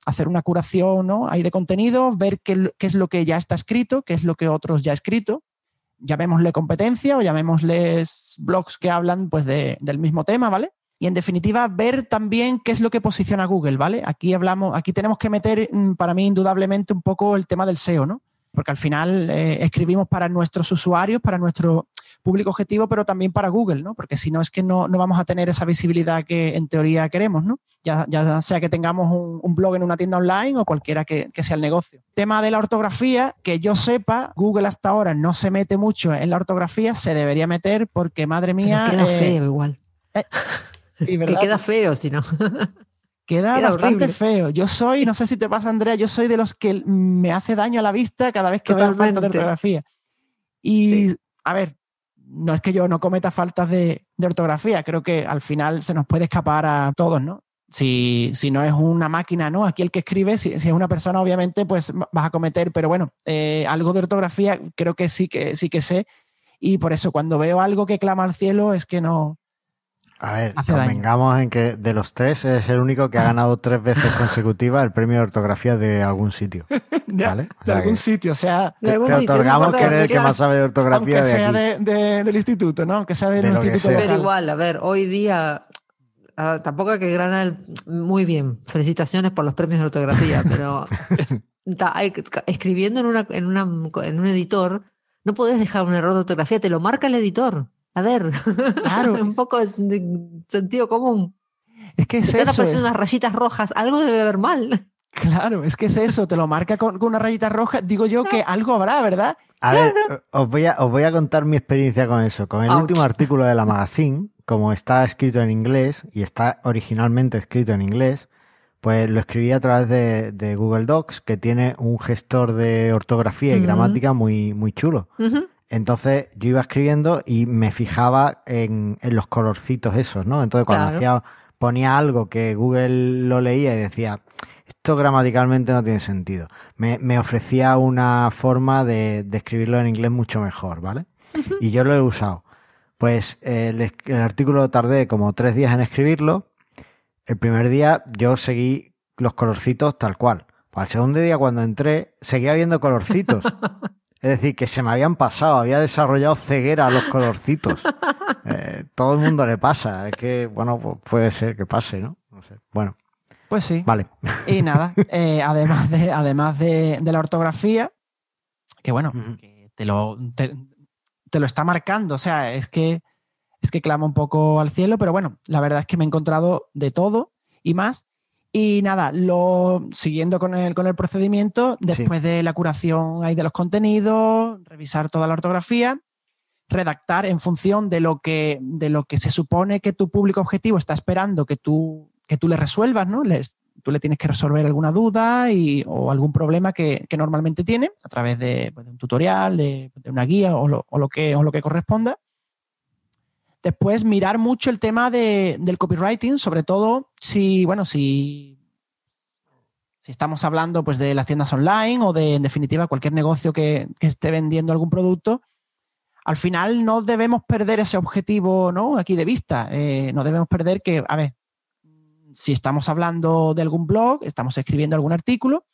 hacer una curación ¿no? ahí de contenidos, ver qué, qué, es lo que ya está escrito, qué es lo que otros ya han escrito. Llamémosle competencia o llamémosles blogs que hablan pues de, del mismo tema, ¿vale? Y en definitiva, ver también qué es lo que posiciona Google, ¿vale? Aquí hablamos, aquí tenemos que meter mm, para mí indudablemente un poco el tema del SEO, ¿no? porque al final eh, escribimos para nuestros usuarios, para nuestro público objetivo, pero también para Google, ¿no? Porque si no es que no, vamos a tener esa visibilidad que en teoría queremos, ¿no? Ya, ya sea que tengamos un, blog en una tienda online o cualquiera que, sea el negocio. Tema de la ortografía, que yo sepa, Google hasta ahora no se mete mucho en la ortografía, se debería meter porque, madre mía... queda eh, feo igual. Eh, que queda feo si no. Queda bastante feo. Yo soy, no sé si te pasa, Andrea, yo soy de los que me hace daño a la vista cada vez que veo faltas de ortografía. Y, a ver, no es que yo no cometa faltas de, ortografía, creo que al final se nos puede escapar a todos, ¿no? Si, si no es una máquina, ¿no? Aquí el que escribe, si, es una persona, obviamente, pues vas a cometer, pero bueno, eh, algo de ortografía creo que sí que sí que sé. Y por eso cuando veo algo que clama al cielo es que no, a ver, convengamos en que de los tres es el único que ha ganado tres veces consecutivas el premio de ortografía de algún sitio. ¿vale? de, algún sitio, o sea, de algún sitio, otorgamos que eres el que más sabe de ortografía. Aunque sea del instituto, ¿no? Aunque sea del instituto. Pero igual, a ver, hoy día tampoco hay que ganar muy bien. Felicitaciones por los premios de ortografía, pero escribiendo en, una, en, una, en un editor, no puedes dejar un error de ortografía, te lo marca el editor. A ver, claro. un poco de sentido común. Es que es eso. Es... unas rayitas rojas, algo debe haber mal. Claro, es que es eso, te lo marca con, una rayita roja. Digo yo que algo habrá, ¿verdad? A ver, os voy a, os voy a contar mi experiencia con eso. Con el último artículo de la Magazine, como está escrito en inglés y está originalmente escrito en inglés, pues lo escribí a través de, Google Docs, que tiene un gestor de ortografía y gramática muy, muy chulo. Entonces yo iba escribiendo y me fijaba en, los colorcitos esos, ¿no? Entonces cuando hacía, ponía algo que Google lo leía y decía, esto gramaticalmente no tiene sentido, me, ofrecía una forma de, escribirlo en inglés mucho mejor, ¿vale? Y yo lo he usado. Pues el, artículo tardé como tres días en escribirlo. El primer día yo seguí los colorcitos tal cual. Al segundo día cuando entré seguía viendo colorcitos. Es decir, que se me habían pasado, había desarrollado ceguera a los colorcitos. Eh, todo el mundo le pasa. Es que, bueno, pues puede ser que pase, ¿no? No sé. Bueno. Pues sí. Vale. Y nada, eh, además, de, además de, la ortografía, que bueno, que te, lo, te, lo está marcando. O sea, es que, es que clama un poco al cielo, pero bueno, la verdad es que me he encontrado de todo y más. Y nada, lo, siguiendo con el, con el procedimiento, después de la curación ahí de los contenidos, revisar toda la ortografía, redactar en función de lo que, de lo que se supone que tu público objetivo está esperando que tú, que tú le resuelvas, ¿no? Les, tú le tienes que resolver alguna duda y, o algún problema que, normalmente tiene a través de, pues, un tutorial, de, una guía o lo, o lo, que, o lo que corresponda. Después, mirar mucho el tema del copywriting, sobre todo si, bueno, si, si estamos hablando pues, de las tiendas online o de, en definitiva, cualquier negocio que, esté vendiendo algún producto. Al final no debemos perder ese objetivo ¿no? aquí de vista. Eh, no debemos perder que, a ver, si estamos hablando de algún blog, estamos escribiendo algún artículo,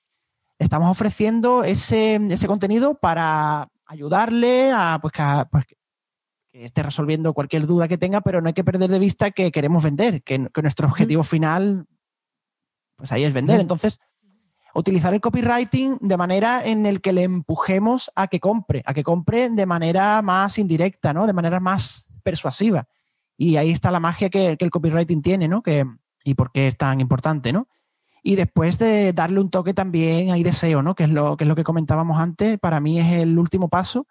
estamos ofreciendo ese, contenido para ayudarle a, pues, a, pues, que esté resolviendo cualquier duda que tenga, pero no hay que perder de vista que queremos vender, que, nuestro objetivo final, pues ahí es vender. Entonces, utilizar el copywriting de manera en el que le empujemos a que compre, a que compre de manera más indirecta, ¿no? De manera más persuasiva. Y ahí está la magia que, el copywriting tiene, ¿no? Que, y por qué es tan importante, ¿no? Y después de darle un toque también hay deseo, ¿no? Que es lo que, es lo que comentábamos antes, para mí es el último paso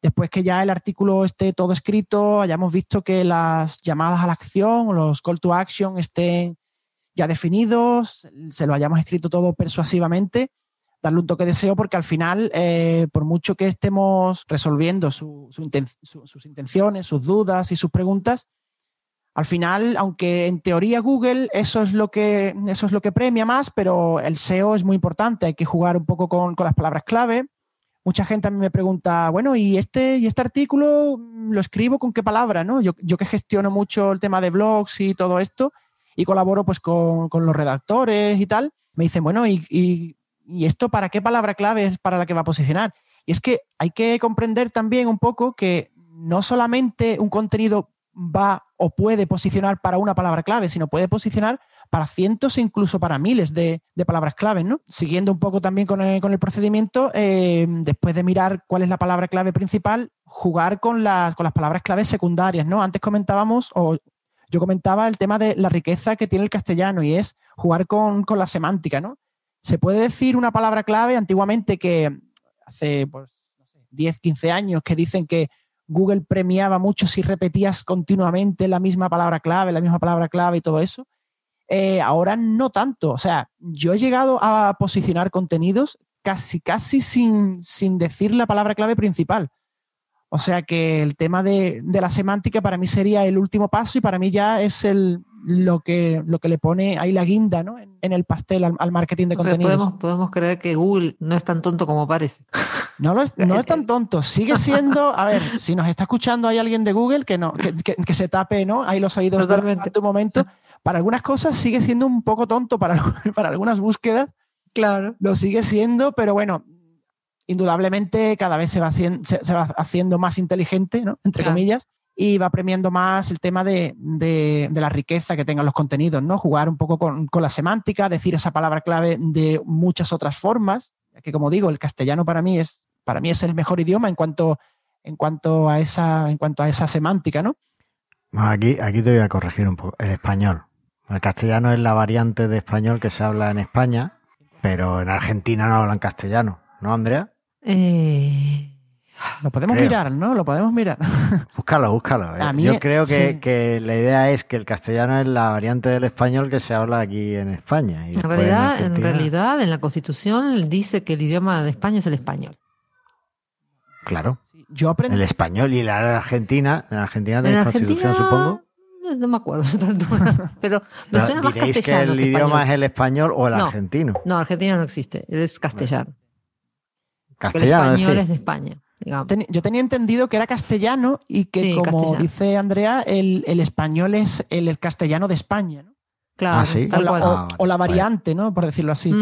Después que ya el artículo esté todo escrito, hayamos visto que las llamadas a la acción o los call to action estén ya definidos, se lo hayamos escrito todo persuasivamente, darle un toque de SEO porque al final, eh, por mucho que estemos resolviendo sus intenciones, sus dudas y sus preguntas, al final, aunque en teoría Google eso es lo que, eso es lo que premia más, pero el SEO es muy importante, hay que jugar un poco con, las palabras clave. Mucha gente a mí me pregunta, bueno, ¿y este, y este artículo lo escribo con qué palabra? ¿no? Yo, yo que gestiono mucho el tema de blogs y todo esto y colaboro pues con, los redactores y tal, me dicen, bueno, ¿y, ¿y esto para qué palabra clave es para la que va a posicionar? Y es que hay que comprender también un poco que no solamente un contenido va o puede posicionar para una palabra clave, sino puede posicionar para cientos e incluso para miles de, palabras claves, ¿no? Siguiendo un poco también con el, procedimiento, eh, después de mirar cuál es la palabra clave principal, jugar con las, con las palabras claves secundarias, ¿no? Antes comentábamos, o yo comentaba el tema de la riqueza que tiene el castellano y es jugar con, la semántica, ¿no? Se puede decir una palabra clave antiguamente que hace pues, 10, 15 años que dicen que Google premiaba mucho si repetías continuamente la misma palabra clave, la misma palabra clave y todo eso. Eh, ahora no tanto. O sea, yo he llegado a posicionar contenidos casi, casi sin, sin decir la palabra clave principal. O sea que el tema de, la semántica para mí sería el último paso y para mí ya es el, lo, que, lo que le pone ahí la guinda ¿no? en, el pastel al, marketing de contenidos. Podemos, podemos creer que Google no es tan tonto como parece. No, lo es, no es tan tonto, sigue siendo, a ver, si nos está escuchando hay alguien de Google que, no, que, se tape ¿no? ahí los oídos Totalmente. un momento. Para algunas cosas sigue siendo un poco tonto, para, para algunas búsquedas. Claro. Lo sigue siendo, pero bueno, indudablemente cada vez se va haciendo, se, va haciendo más inteligente, ¿no? entre comillas, y va premiando más el tema de, la riqueza que tengan los contenidos, ¿no? Jugar un poco con, la semántica, decir esa palabra clave de muchas otras formas, ya que como digo, el castellano para mí es, para mí es el mejor idioma en cuanto, en cuanto a esa, en cuanto a esa semántica, ¿no? aquí, aquí te voy a corregir un poco. El español. El castellano es la variante de español que se habla en España, pero en Argentina no hablan castellano, ¿no, Andrea? Eh, lo podemos mirar, ¿no? Lo podemos mirar. Búscalo, búscalo. ¿eh? Yo creo que, la idea es que el castellano es la variante del español que se habla aquí en España. en, realidad, en, realidad, en la Constitución dice que el idioma de España es el español. Claro. Yo aprendí. El español y la Argentina. En Argentina tenéis Constitución, supongo. No me acuerdo pero me suena más castellano. que el idioma es el español o el argentino? No, argentino no existe, es castellano. Castellano. El español es de España. yo tenía entendido que era castellano y que, como dice Andrea, el, español es el, castellano de España. ¿no? Claro, ah, o, la, variante, ¿no? Por decirlo así.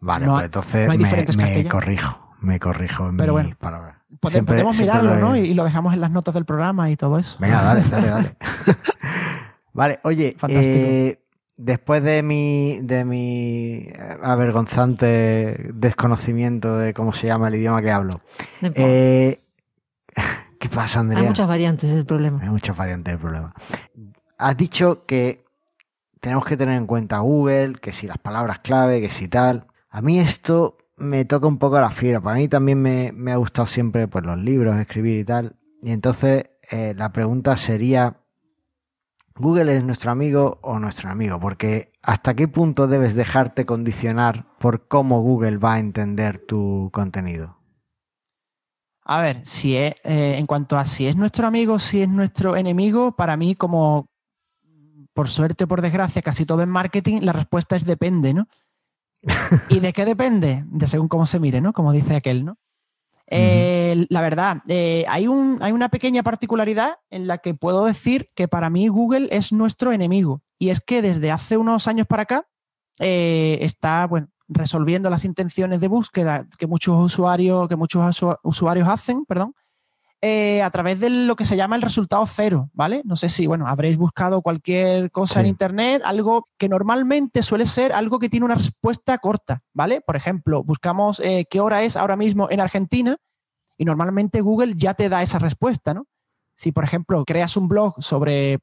Vale, pues entonces me, corrijo, me corrijo en Pero bueno, podemos mirarlo, ¿no? Y, lo dejamos en las notas del programa y todo eso. Venga, dale, dale, dale. vale, oye, Fantástico. Eh, después de mi, de mi avergonzante desconocimiento de cómo se llama el idioma que hablo. Eh, ¿Qué pasa, Andrea? Hay muchas variantes del problema. Hay muchas variantes del problema. Has dicho que tenemos que tener en cuenta Google, que si las palabras clave, que si tal. A mí esto me toca un poco la fibra. Para mí también me, ha gustado siempre pues, los libros, escribir y tal. Y entonces eh, la pregunta sería, Google es nuestro amigo o nuestro amigo, porque ¿hasta qué punto debes dejarte condicionar por cómo Google va a entender tu contenido? A ver, si es, eh, en cuanto a si es nuestro amigo, si es nuestro enemigo, para mí, como por suerte o por desgracia, casi todo en marketing, la respuesta es depende, ¿no? ¿Y de qué depende? De según cómo se mire, ¿no? Como dice aquel, ¿no? Eh, la verdad, eh, hay, un, hay una pequeña particularidad en la que puedo decir que para mí Google es nuestro enemigo. Y es que desde hace unos años para acá eh, está bueno, resolviendo las intenciones de búsqueda que muchos usuarios, que muchos usuarios hacen, perdón, a través de lo que se llama el resultado cero, ¿vale? No sé si, bueno, habréis buscado cualquier cosa en Internet, algo que normalmente suele ser algo que tiene una respuesta corta, ¿vale? Por ejemplo, buscamos qué hora es ahora mismo en Argentina y normalmente Google ya te da esa respuesta, ¿no? Si, por ejemplo, creas un blog sobre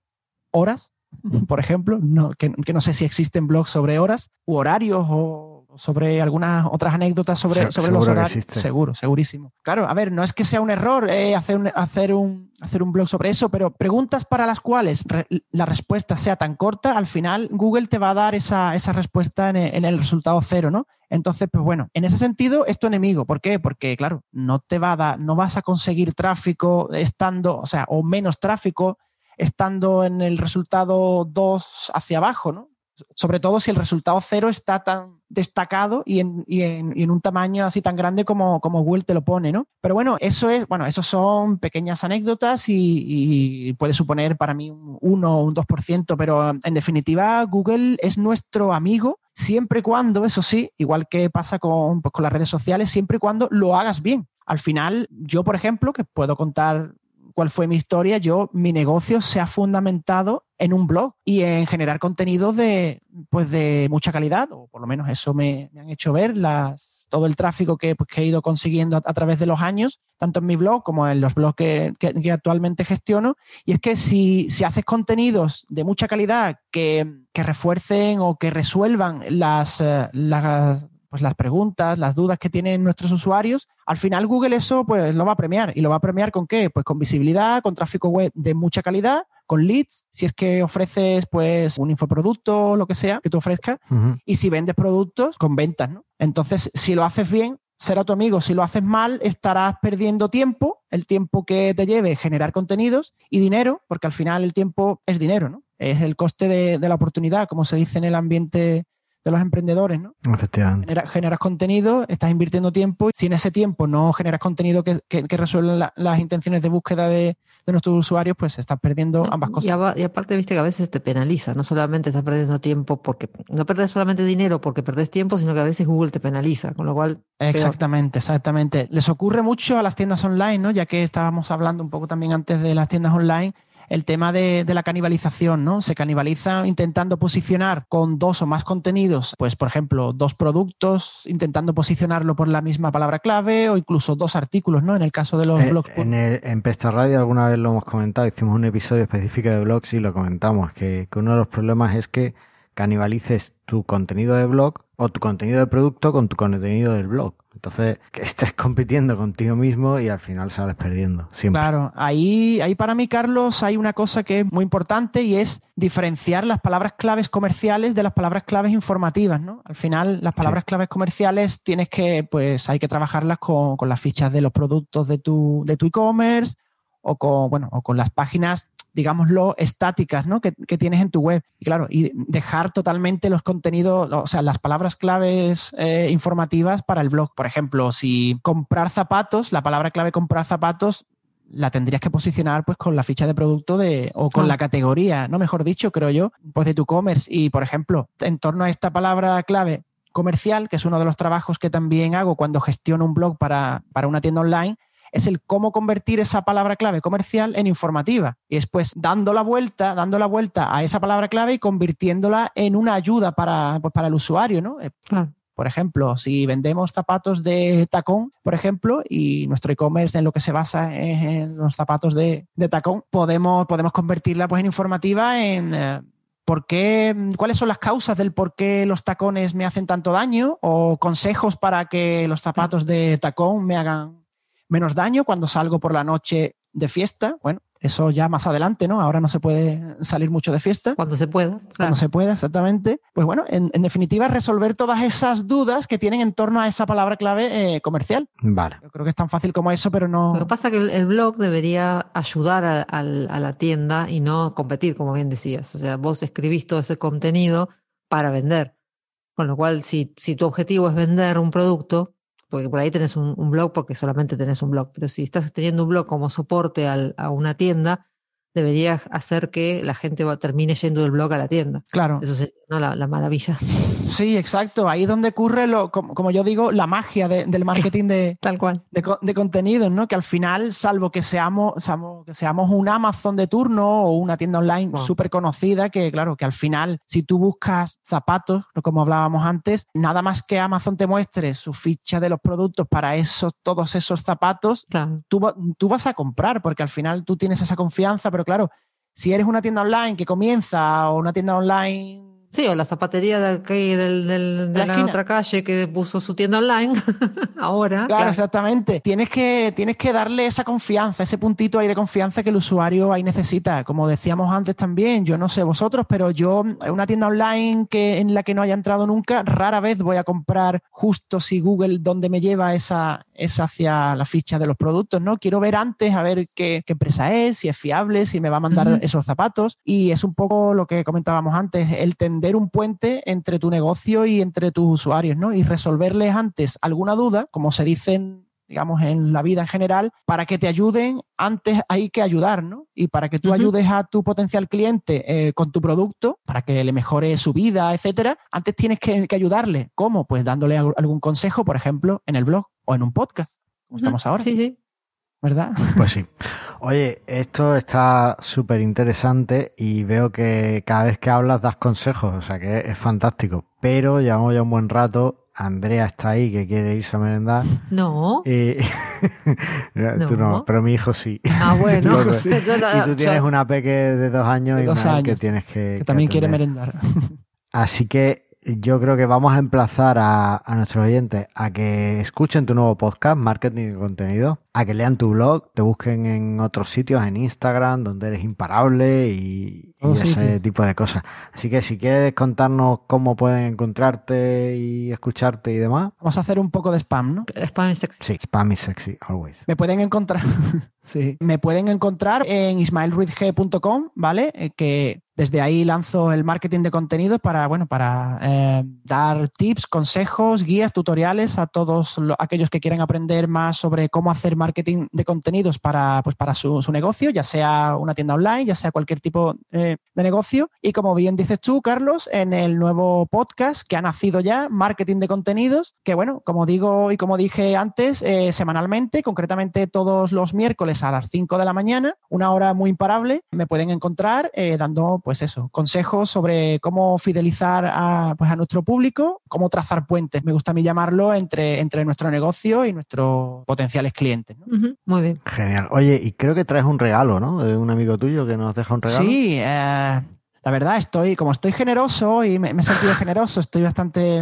horas, por ejemplo, no, que, no sé si existen blogs sobre horas u horarios o sobre algunas otras anécdotas sobre, sobre los horarios. Seguro, segurísimo. Claro, a ver, no es que sea un error eh, hacer, un, hacer, un, hacer un blog sobre eso, pero preguntas para las cuales la respuesta sea tan corta, al final Google te va a dar esa, respuesta en el, resultado cero, ¿no? Entonces, pues bueno, en ese sentido es tu enemigo. ¿Por qué? Porque, claro, no te va a dar, no vas a conseguir tráfico estando, o sea, o menos tráfico estando en el resultado 2 hacia abajo, ¿no? Sobre todo si el resultado 0 está tan destacado y en, un tamaño así tan grande como, Google te lo pone, ¿no? Pero bueno, eso es, bueno, eso son pequeñas anécdotas y, puede suponer para mí un 1 o un 2%, pero en definitiva Google es nuestro amigo siempre y cuando, eso sí, igual que pasa con, pues, con las redes sociales, siempre y cuando lo hagas bien. Al final, yo, por ejemplo, que puedo contar cuál fue mi historia, yo, mi negocio se ha fundamentado en un blog y en generar contenidos de, pues de mucha calidad, o por lo menos eso me, han hecho ver todo el tráfico que, pues, he ido consiguiendo a, través de los años, tanto en mi blog como en los blogs que, actualmente gestiono. Y es que si, si haces contenidos de mucha calidad que, refuercen o que resuelvan las, eh, las pues las preguntas, las dudas que tienen nuestros usuarios, al final Google eso pues lo va a premiar. ¿Y lo va a premiar con qué? Pues con visibilidad, con tráfico web de mucha calidad, con leads, si es que ofreces pues un infoproducto, lo que sea que tú ofrezcas, y si vendes productos, con ventas, ¿no? Entonces, si lo haces bien, será tu amigo. Si lo haces mal, estarás perdiendo tiempo, el tiempo que te lleve generar contenidos y dinero, porque al final el tiempo es dinero, ¿no? Es el coste de, de la oportunidad, como se dice en el ambiente de los emprendedores, ¿no? Efectivamente. generas contenido, estás invirtiendo tiempo, y si en ese tiempo no generas contenido que, que, resuelva las intenciones de búsqueda de, nuestros usuarios, pues estás perdiendo ambas cosas. Y, aparte, viste que a veces te penaliza, no solamente estás perdiendo tiempo porque no perdes solamente dinero porque perdes tiempo, sino que a veces Google te penaliza, con lo cual... Exactamente, exactamente. Les ocurre mucho a las tiendas online, ¿no? Ya que estábamos hablando un poco también antes de las tiendas online, el tema de, la canibalización, ¿no? Se canibaliza intentando posicionar con dos o más contenidos, pues por ejemplo, dos productos, intentando posicionarlo por la misma palabra clave o incluso dos artículos, ¿no? En el caso de los eh, blogs. En, el, en Presta Radio alguna vez lo hemos comentado, hicimos un episodio específico de blogs y lo comentamos, que, que uno de los problemas es que canibalices tu contenido de blog o tu contenido de producto con tu contenido del blog. Entonces, que estés compitiendo contigo mismo y al final sales perdiendo. Siempre. Claro, ahí, ahí para mí, Carlos, hay una cosa que es muy importante y es diferenciar las palabras claves comerciales de las palabras claves informativas, ¿no? Al final, las palabras claves comerciales tienes que, pues, hay que trabajarlas con, con las fichas de los productos de tu, de tu e-commerce o con, bueno, o con las páginas digámoslo, estáticas, ¿no? Que, tienes en tu web. Y claro, y dejar totalmente los contenidos, o sea, las palabras claves eh, informativas para el blog. Por ejemplo, si comprar zapatos, la palabra clave comprar zapatos la tendrías que posicionar pues con la ficha de producto de o con la categoría, no mejor dicho, creo yo, pues de tu e-commerce y por ejemplo, en torno a esta palabra clave comercial, que es uno de los trabajos que también hago cuando gestiono un blog para, para una tienda online, es el cómo convertir esa palabra clave comercial en informativa. Y después dando la vuelta, dando la vuelta a esa palabra clave y convirtiéndola en una ayuda para, pues, para el usuario, ¿no? Eh, por ejemplo, si vendemos zapatos de tacón, por ejemplo, y nuestro e-commerce en lo que se basa es en los zapatos de, tacón, podemos, podemos convertirla pues, en informativa en eh, por qué, cuáles son las causas del por qué los tacones me hacen tanto daño o consejos para que los zapatos de tacón me hagan menos daño cuando salgo por la noche de fiesta. Bueno, eso ya más adelante, ¿no? Ahora no se puede salir mucho de fiesta. Cuando se pueda. Cuando se pueda, exactamente. Pues bueno, en, definitiva, resolver todas esas dudas que tienen en torno a esa palabra clave eh, comercial. Vale. Yo creo que es tan fácil como eso, pero no. Lo que pasa es que el, blog debería ayudar a, a, la tienda y no competir, como bien decías. O sea, vos escribís todo ese contenido para vender. Con lo cual, si, si tu objetivo es vender un producto, porque por ahí tenés un, blog porque solamente tenés un blog, pero si estás teniendo un blog como soporte a una tienda, debería hacer que la gente termine yendo del blog a la tienda. Claro. Eso sería la, maravilla. Sí, exacto. Ahí es donde ocurre, lo, como, yo digo, la magia del marketing de, Tal cual. de, contenidos, ¿no? Que al final, salvo que seamos, que seamos un Amazon de turno o una tienda online súper conocida, que claro, que al final, si tú buscas zapatos, como hablábamos antes, nada más que Amazon te muestre su ficha de los productos para esos, todos esos zapatos, tú, tú vas a comprar, porque al final tú tienes esa confianza, pero claro, si eres una tienda online que comienza o una tienda online Sí, o la zapatería de, aquí, del, del- de La otra calle que puso su tienda online ahora. Claro, exactamente. Tienes que, tienes que darle esa confianza, ese puntito ahí de confianza que el usuario ahí necesita. Como decíamos antes también, yo no sé vosotros, pero yo una tienda online que, en la que no haya entrado nunca, rara vez voy a comprar justo si Google donde me lleva esa, es hacia la ficha de los productos, ¿no? Quiero ver antes a ver qué, qué empresa es, si es fiable, si me va a mandar esos zapatos. Y es un poco lo que comentábamos antes, el tender un puente entre tu negocio y entre tus usuarios, ¿no? Y resolverles antes alguna duda, como se dicen digamos, en la vida en general, para que te ayuden, antes hay que ayudar, ¿no? Y para que tú ayudes a tu potencial cliente eh, con tu producto, para que le mejore su vida, etcétera, antes tienes que, que ayudarle. ¿Cómo? Pues dándole al- algún consejo, por ejemplo, en el blog o en un podcast, como estamos ahora, Sí, sí. ¿verdad? Pues sí. Oye, esto está súper interesante y veo que cada vez que hablas das consejos, o sea que es fantástico. Pero llevamos ya un buen rato. Andrea está ahí que quiere irse a merendar. No. Y... Tú no, No. pero mi hijo sí. Ah, bueno. Tú, Yo no- y tú tienes una peque de dos años De y dos una que años, tienes que. Que también quiere merendar. Así que yo creo que vamos a emplazar a, a nuestros oyentes a que escuchen tu nuevo podcast, Marketing de Contenido, a que lean tu blog, te busquen en otros sitios, en Instagram, donde eres imparable y, y Oh, sí, ese sí. tipo de cosas. Así que si quieres contarnos cómo pueden encontrarte y escucharte y demás, Vamos a hacer un poco de spam, ¿no? Spam y sexy. sí, spam is sexy, always. Me pueden encontrar, sí, me pueden encontrar en ismaelruizg.com, ¿vale? Eh, que desde ahí lanzo el marketing de contenidos para, bueno, para eh, dar tips, consejos, guías, tutoriales a todos lo- aquellos que quieran aprender más sobre cómo hacer marketing de contenidos para, pues, para su, negocio, ya sea una tienda online, ya sea cualquier tipo eh, de negocio. Y como bien dices tú, Carlos, en el nuevo podcast que ha nacido ya, Marketing de Contenidos, que bueno, como digo y como dije antes, eh, semanalmente, concretamente todos los miércoles a las 5 de la mañana, una hora muy imparable, me pueden encontrar eh, dando, pues eso, consejos sobre cómo fidelizar a, pues, a nuestro público, cómo trazar puentes, me gusta a mí llamarlo, entre, entre nuestro negocio y nuestros potenciales clientes. Muy bien. Genial. Oye, y creo que traes un regalo, ¿no? De un amigo tuyo que nos deja un regalo. Sí, eh, la verdad, estoy, como estoy generoso y me, me he sentido generoso, estoy bastante,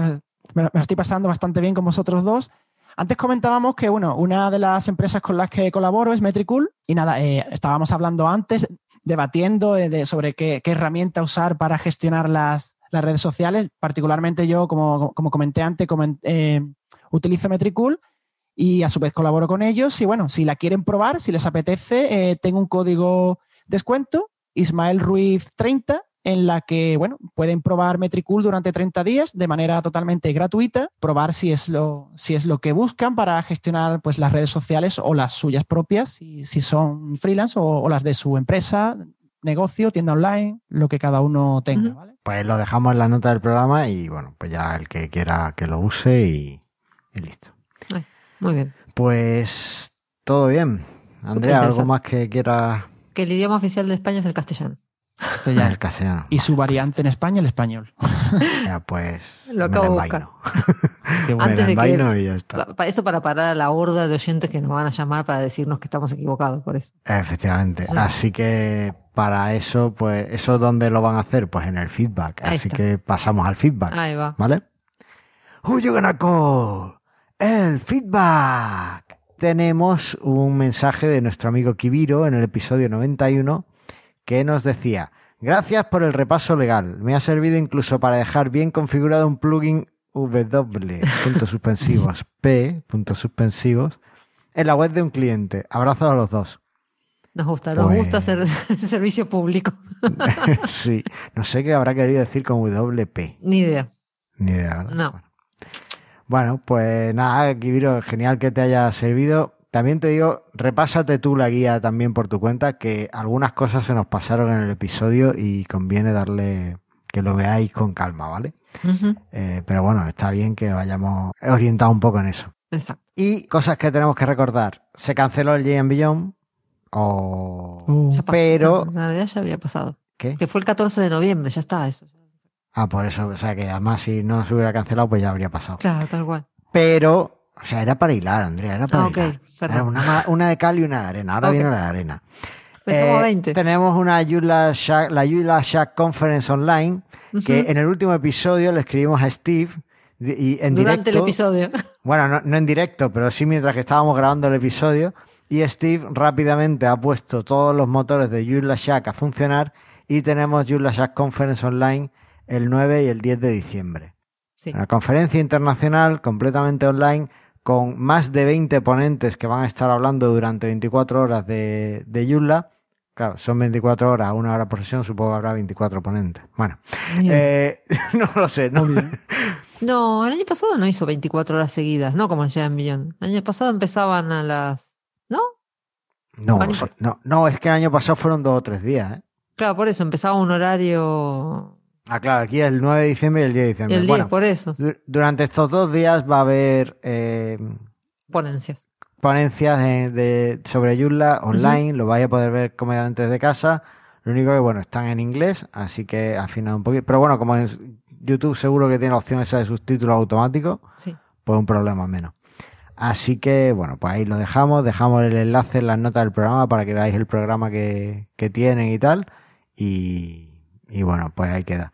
me, me lo estoy pasando bastante bien con vosotros dos. Antes comentábamos que, bueno, una de las empresas con las que colaboro es Metricool y nada, eh, estábamos hablando antes, debatiendo de- de- sobre qué, qué herramienta usar para gestionar las, las redes sociales. Particularmente yo, como, como comenté antes, eh, utilizo Metricool y a su vez colaboro con ellos. Y bueno, si la quieren probar, si les apetece, eh, tengo un código descuento, Ismael Ruiz 30, en la que, bueno, pueden probar Metricool durante 30 días de manera totalmente gratuita, probar si es lo, si es lo que buscan para gestionar pues, las redes sociales o las suyas propias, si, si son freelance o, o las de su empresa, negocio, tienda online, lo que cada uno tenga. ¿vale? Pues lo dejamos en la nota del programa y bueno, pues ya el que quiera que lo use y, y listo. Muy bien. Pues todo bien. Andrea, ¿algo más que quiera Que el idioma oficial de España es el castellano. El castellano? Y su variante en España, el español. Ya, pues Lo me acabo de. Qué bueno. Antes de que- y ya está. Eso para parar a la horda de oyentes que nos van a llamar para decirnos que estamos equivocados por eso. Efectivamente. Sí. Así que para eso, pues, ¿eso dónde lo van a hacer? Pues en el feedback. Ahí Así está. que pasamos al feedback. Ahí va. ¿Vale? Who you gonna call? El feedback. Tenemos un mensaje de nuestro amigo Kibiro en el episodio 91 que nos decía, gracias por el repaso legal. Me ha servido incluso para dejar bien configurado un plugin W, puntos suspensivos, P, puntos suspensivos, en la web de un cliente. Abrazos a los dos. Nos gusta, nos Pues- gusta hacer servicio público. sí, no sé qué habrá querido decir con WP. Ni idea. Ni idea, ¿verdad? No. Bueno. Bueno, pues nada, Kibiro, genial que te haya servido. También te digo, repásate tú la guía también por tu cuenta, que algunas cosas se nos pasaron en el episodio y conviene darle que lo veáis con calma, ¿vale? Eh, pero bueno, está bien que vayamos orientados un poco en eso. Exacto. Y cosas que tenemos que recordar. Se canceló el JM Beyond, o... Uh, Ya pasó. Pero- En realidad ya había pasado. ¿Qué? Que fue el 14 de noviembre, ya está eso. Ah, por eso, o sea que además si no se hubiera cancelado, pues ya habría pasado. Claro, tal cual. Pero, o sea, era para hilar, Andrea, era para Ah, ok, hilar. Era una, una de cal y una de arena. Ahora viene la de arena. Dejamos Eh, 20. tenemos una Yula Shack- la Yula Shack Conference Online, que en el último episodio le escribimos a Steve y en Durante el episodio. Bueno, no, no en directo, pero sí mientras que estábamos grabando el episodio. Y Steve rápidamente ha puesto todos los motores de Joomla Shack a funcionar y tenemos Joomla Shack Conference Online el 9 y el 10 de diciembre. Sí. Una conferencia internacional completamente online con más de 20 ponentes que van a estar hablando durante 24 horas de, de Joomla. Claro, son 24 horas, una hora por sesión, supongo que habrá 24 ponentes. Bueno, eh, no lo sé, no, No, el año pasado no hizo 24 horas seguidas, no como ya en Millón. El año pasado empezaban a las. ¿No? no, no, no, es que el año pasado fueron dos o tres días. ¿eh? Claro, por eso empezaba un horario. Ah, claro, aquí es el 9 de diciembre y el 10 de diciembre. El 10, bueno, por eso. du- durante estos dos días va a haber eh, Ponencias. ponencias eh, de, sobre Joomla online, lo vais a poder ver cómodamente desde casa. Lo único que, bueno, están en inglés, así que afinado un poquito. Pero bueno, como en YouTube seguro que tiene la opción esa de subtítulos automáticos, Sí. pues un problema menos. Así que, bueno, pues ahí lo dejamos. Dejamos el enlace en las notas del programa para que veáis el programa que, que tienen y tal. Y, y bueno, pues ahí queda.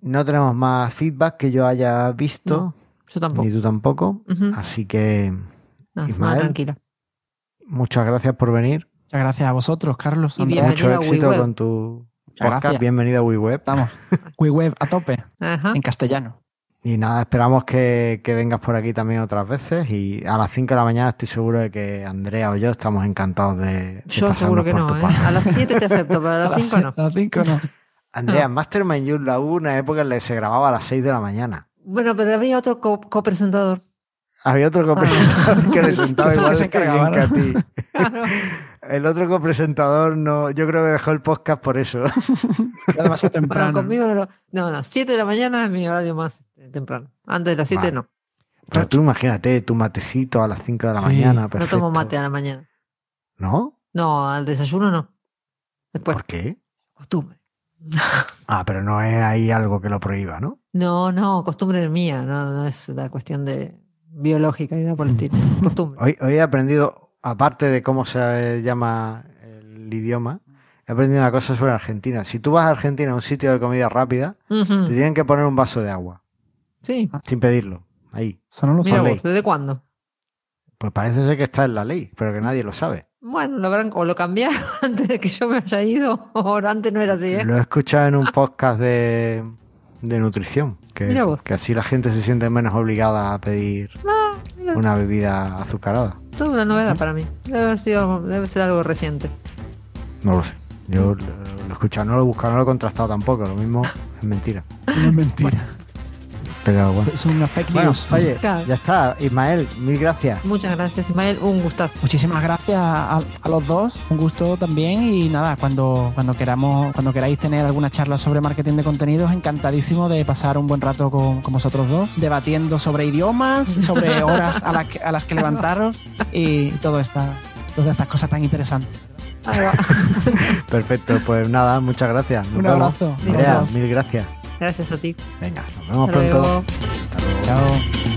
No tenemos más feedback que yo haya visto, Yo tampoco. ni tú tampoco. Así que No, Ismael. tranquila. muchas gracias por venir. Muchas gracias a vosotros, Carlos. Y Mucho éxito WeWeb. con tu Muchas podcast. gracias. Bienvenido a WeWeb. Estamos. WeWeb a tope, Ajá. en castellano. Y nada, esperamos que, que vengas por aquí también otras veces. Y a las 5 de la mañana estoy seguro de que Andrea o yo estamos encantados de. de Yo seguro que por no, ¿eh? A las 7 te acepto, pero a las 5 no. A las 5 no. Andrea, Ah. en Mastermind Joomla hubo una época en la que se grababa a las 6 de la mañana. Bueno, pero había otro co- copresentador. Había otro copresentador que le sentaba igual que se encargaba, que a ¿no? ti. Claro. El otro copresentador no, yo creo que dejó el podcast por eso. Ya demasiado Bueno, temprano. conmigo no. No, no, 7 de la mañana es mi horario más temprano. Antes de las 7 Vale. no. Pero tú imagínate tu matecito a las 5 de la Sí. mañana. No tomo mate a la mañana. ¿No? No, al desayuno no. Después, ¿Por qué? costumbre. Ah, pero no es ahí algo que lo prohíba, ¿no? No, no, costumbre mía, no, no es la cuestión de biológica ni nada por el estilo. Costumbre. Hoy, hoy he aprendido, aparte de cómo se llama el idioma, he aprendido una cosa sobre Argentina. Si tú vas a Argentina a un sitio de comida rápida, te tienen que poner un vaso de agua, Sí, sin pedirlo. Ahí. Eso no lo mira vos, ¿desde cuándo? Pues parece ser que está en la ley, pero que nadie lo sabe. Bueno, lo habrán, o lo cambiaron antes de que yo me haya ido, o antes no era así, ¿eh? Lo he escuchado en un podcast de, de nutrición, que, Mira vos. que así la gente se siente menos obligada a pedir Ah, una bebida azucarada. toda una novedad para mí. Debe haber sido, debe ser algo reciente. No lo sé. Yo lo, lo he escuchado, no lo he buscado, no lo he contrastado tampoco. Lo mismo es mentira. No es mentira. Pero bueno. Es una fake Bueno, news. oye, Claro. ya está. Ismael, mil gracias. Muchas gracias, Ismael. Un gustazo. Muchísimas gracias a, a los dos, un gusto también y nada, cuando, cuando queramos, cuando queráis tener alguna charla sobre marketing de contenidos, encantadísimo de pasar un buen rato con, con vosotros dos, debatiendo sobre idiomas, sobre horas a, las que- a las que levantaros y todo esta, todas estas cosas tan interesantes. Perfecto, pues nada, muchas gracias. Nos Un abrazo. Andrea, mil gracias. Gracias a ti. Venga, nos vemos Hasta pronto. luego. Hasta luego. Chao.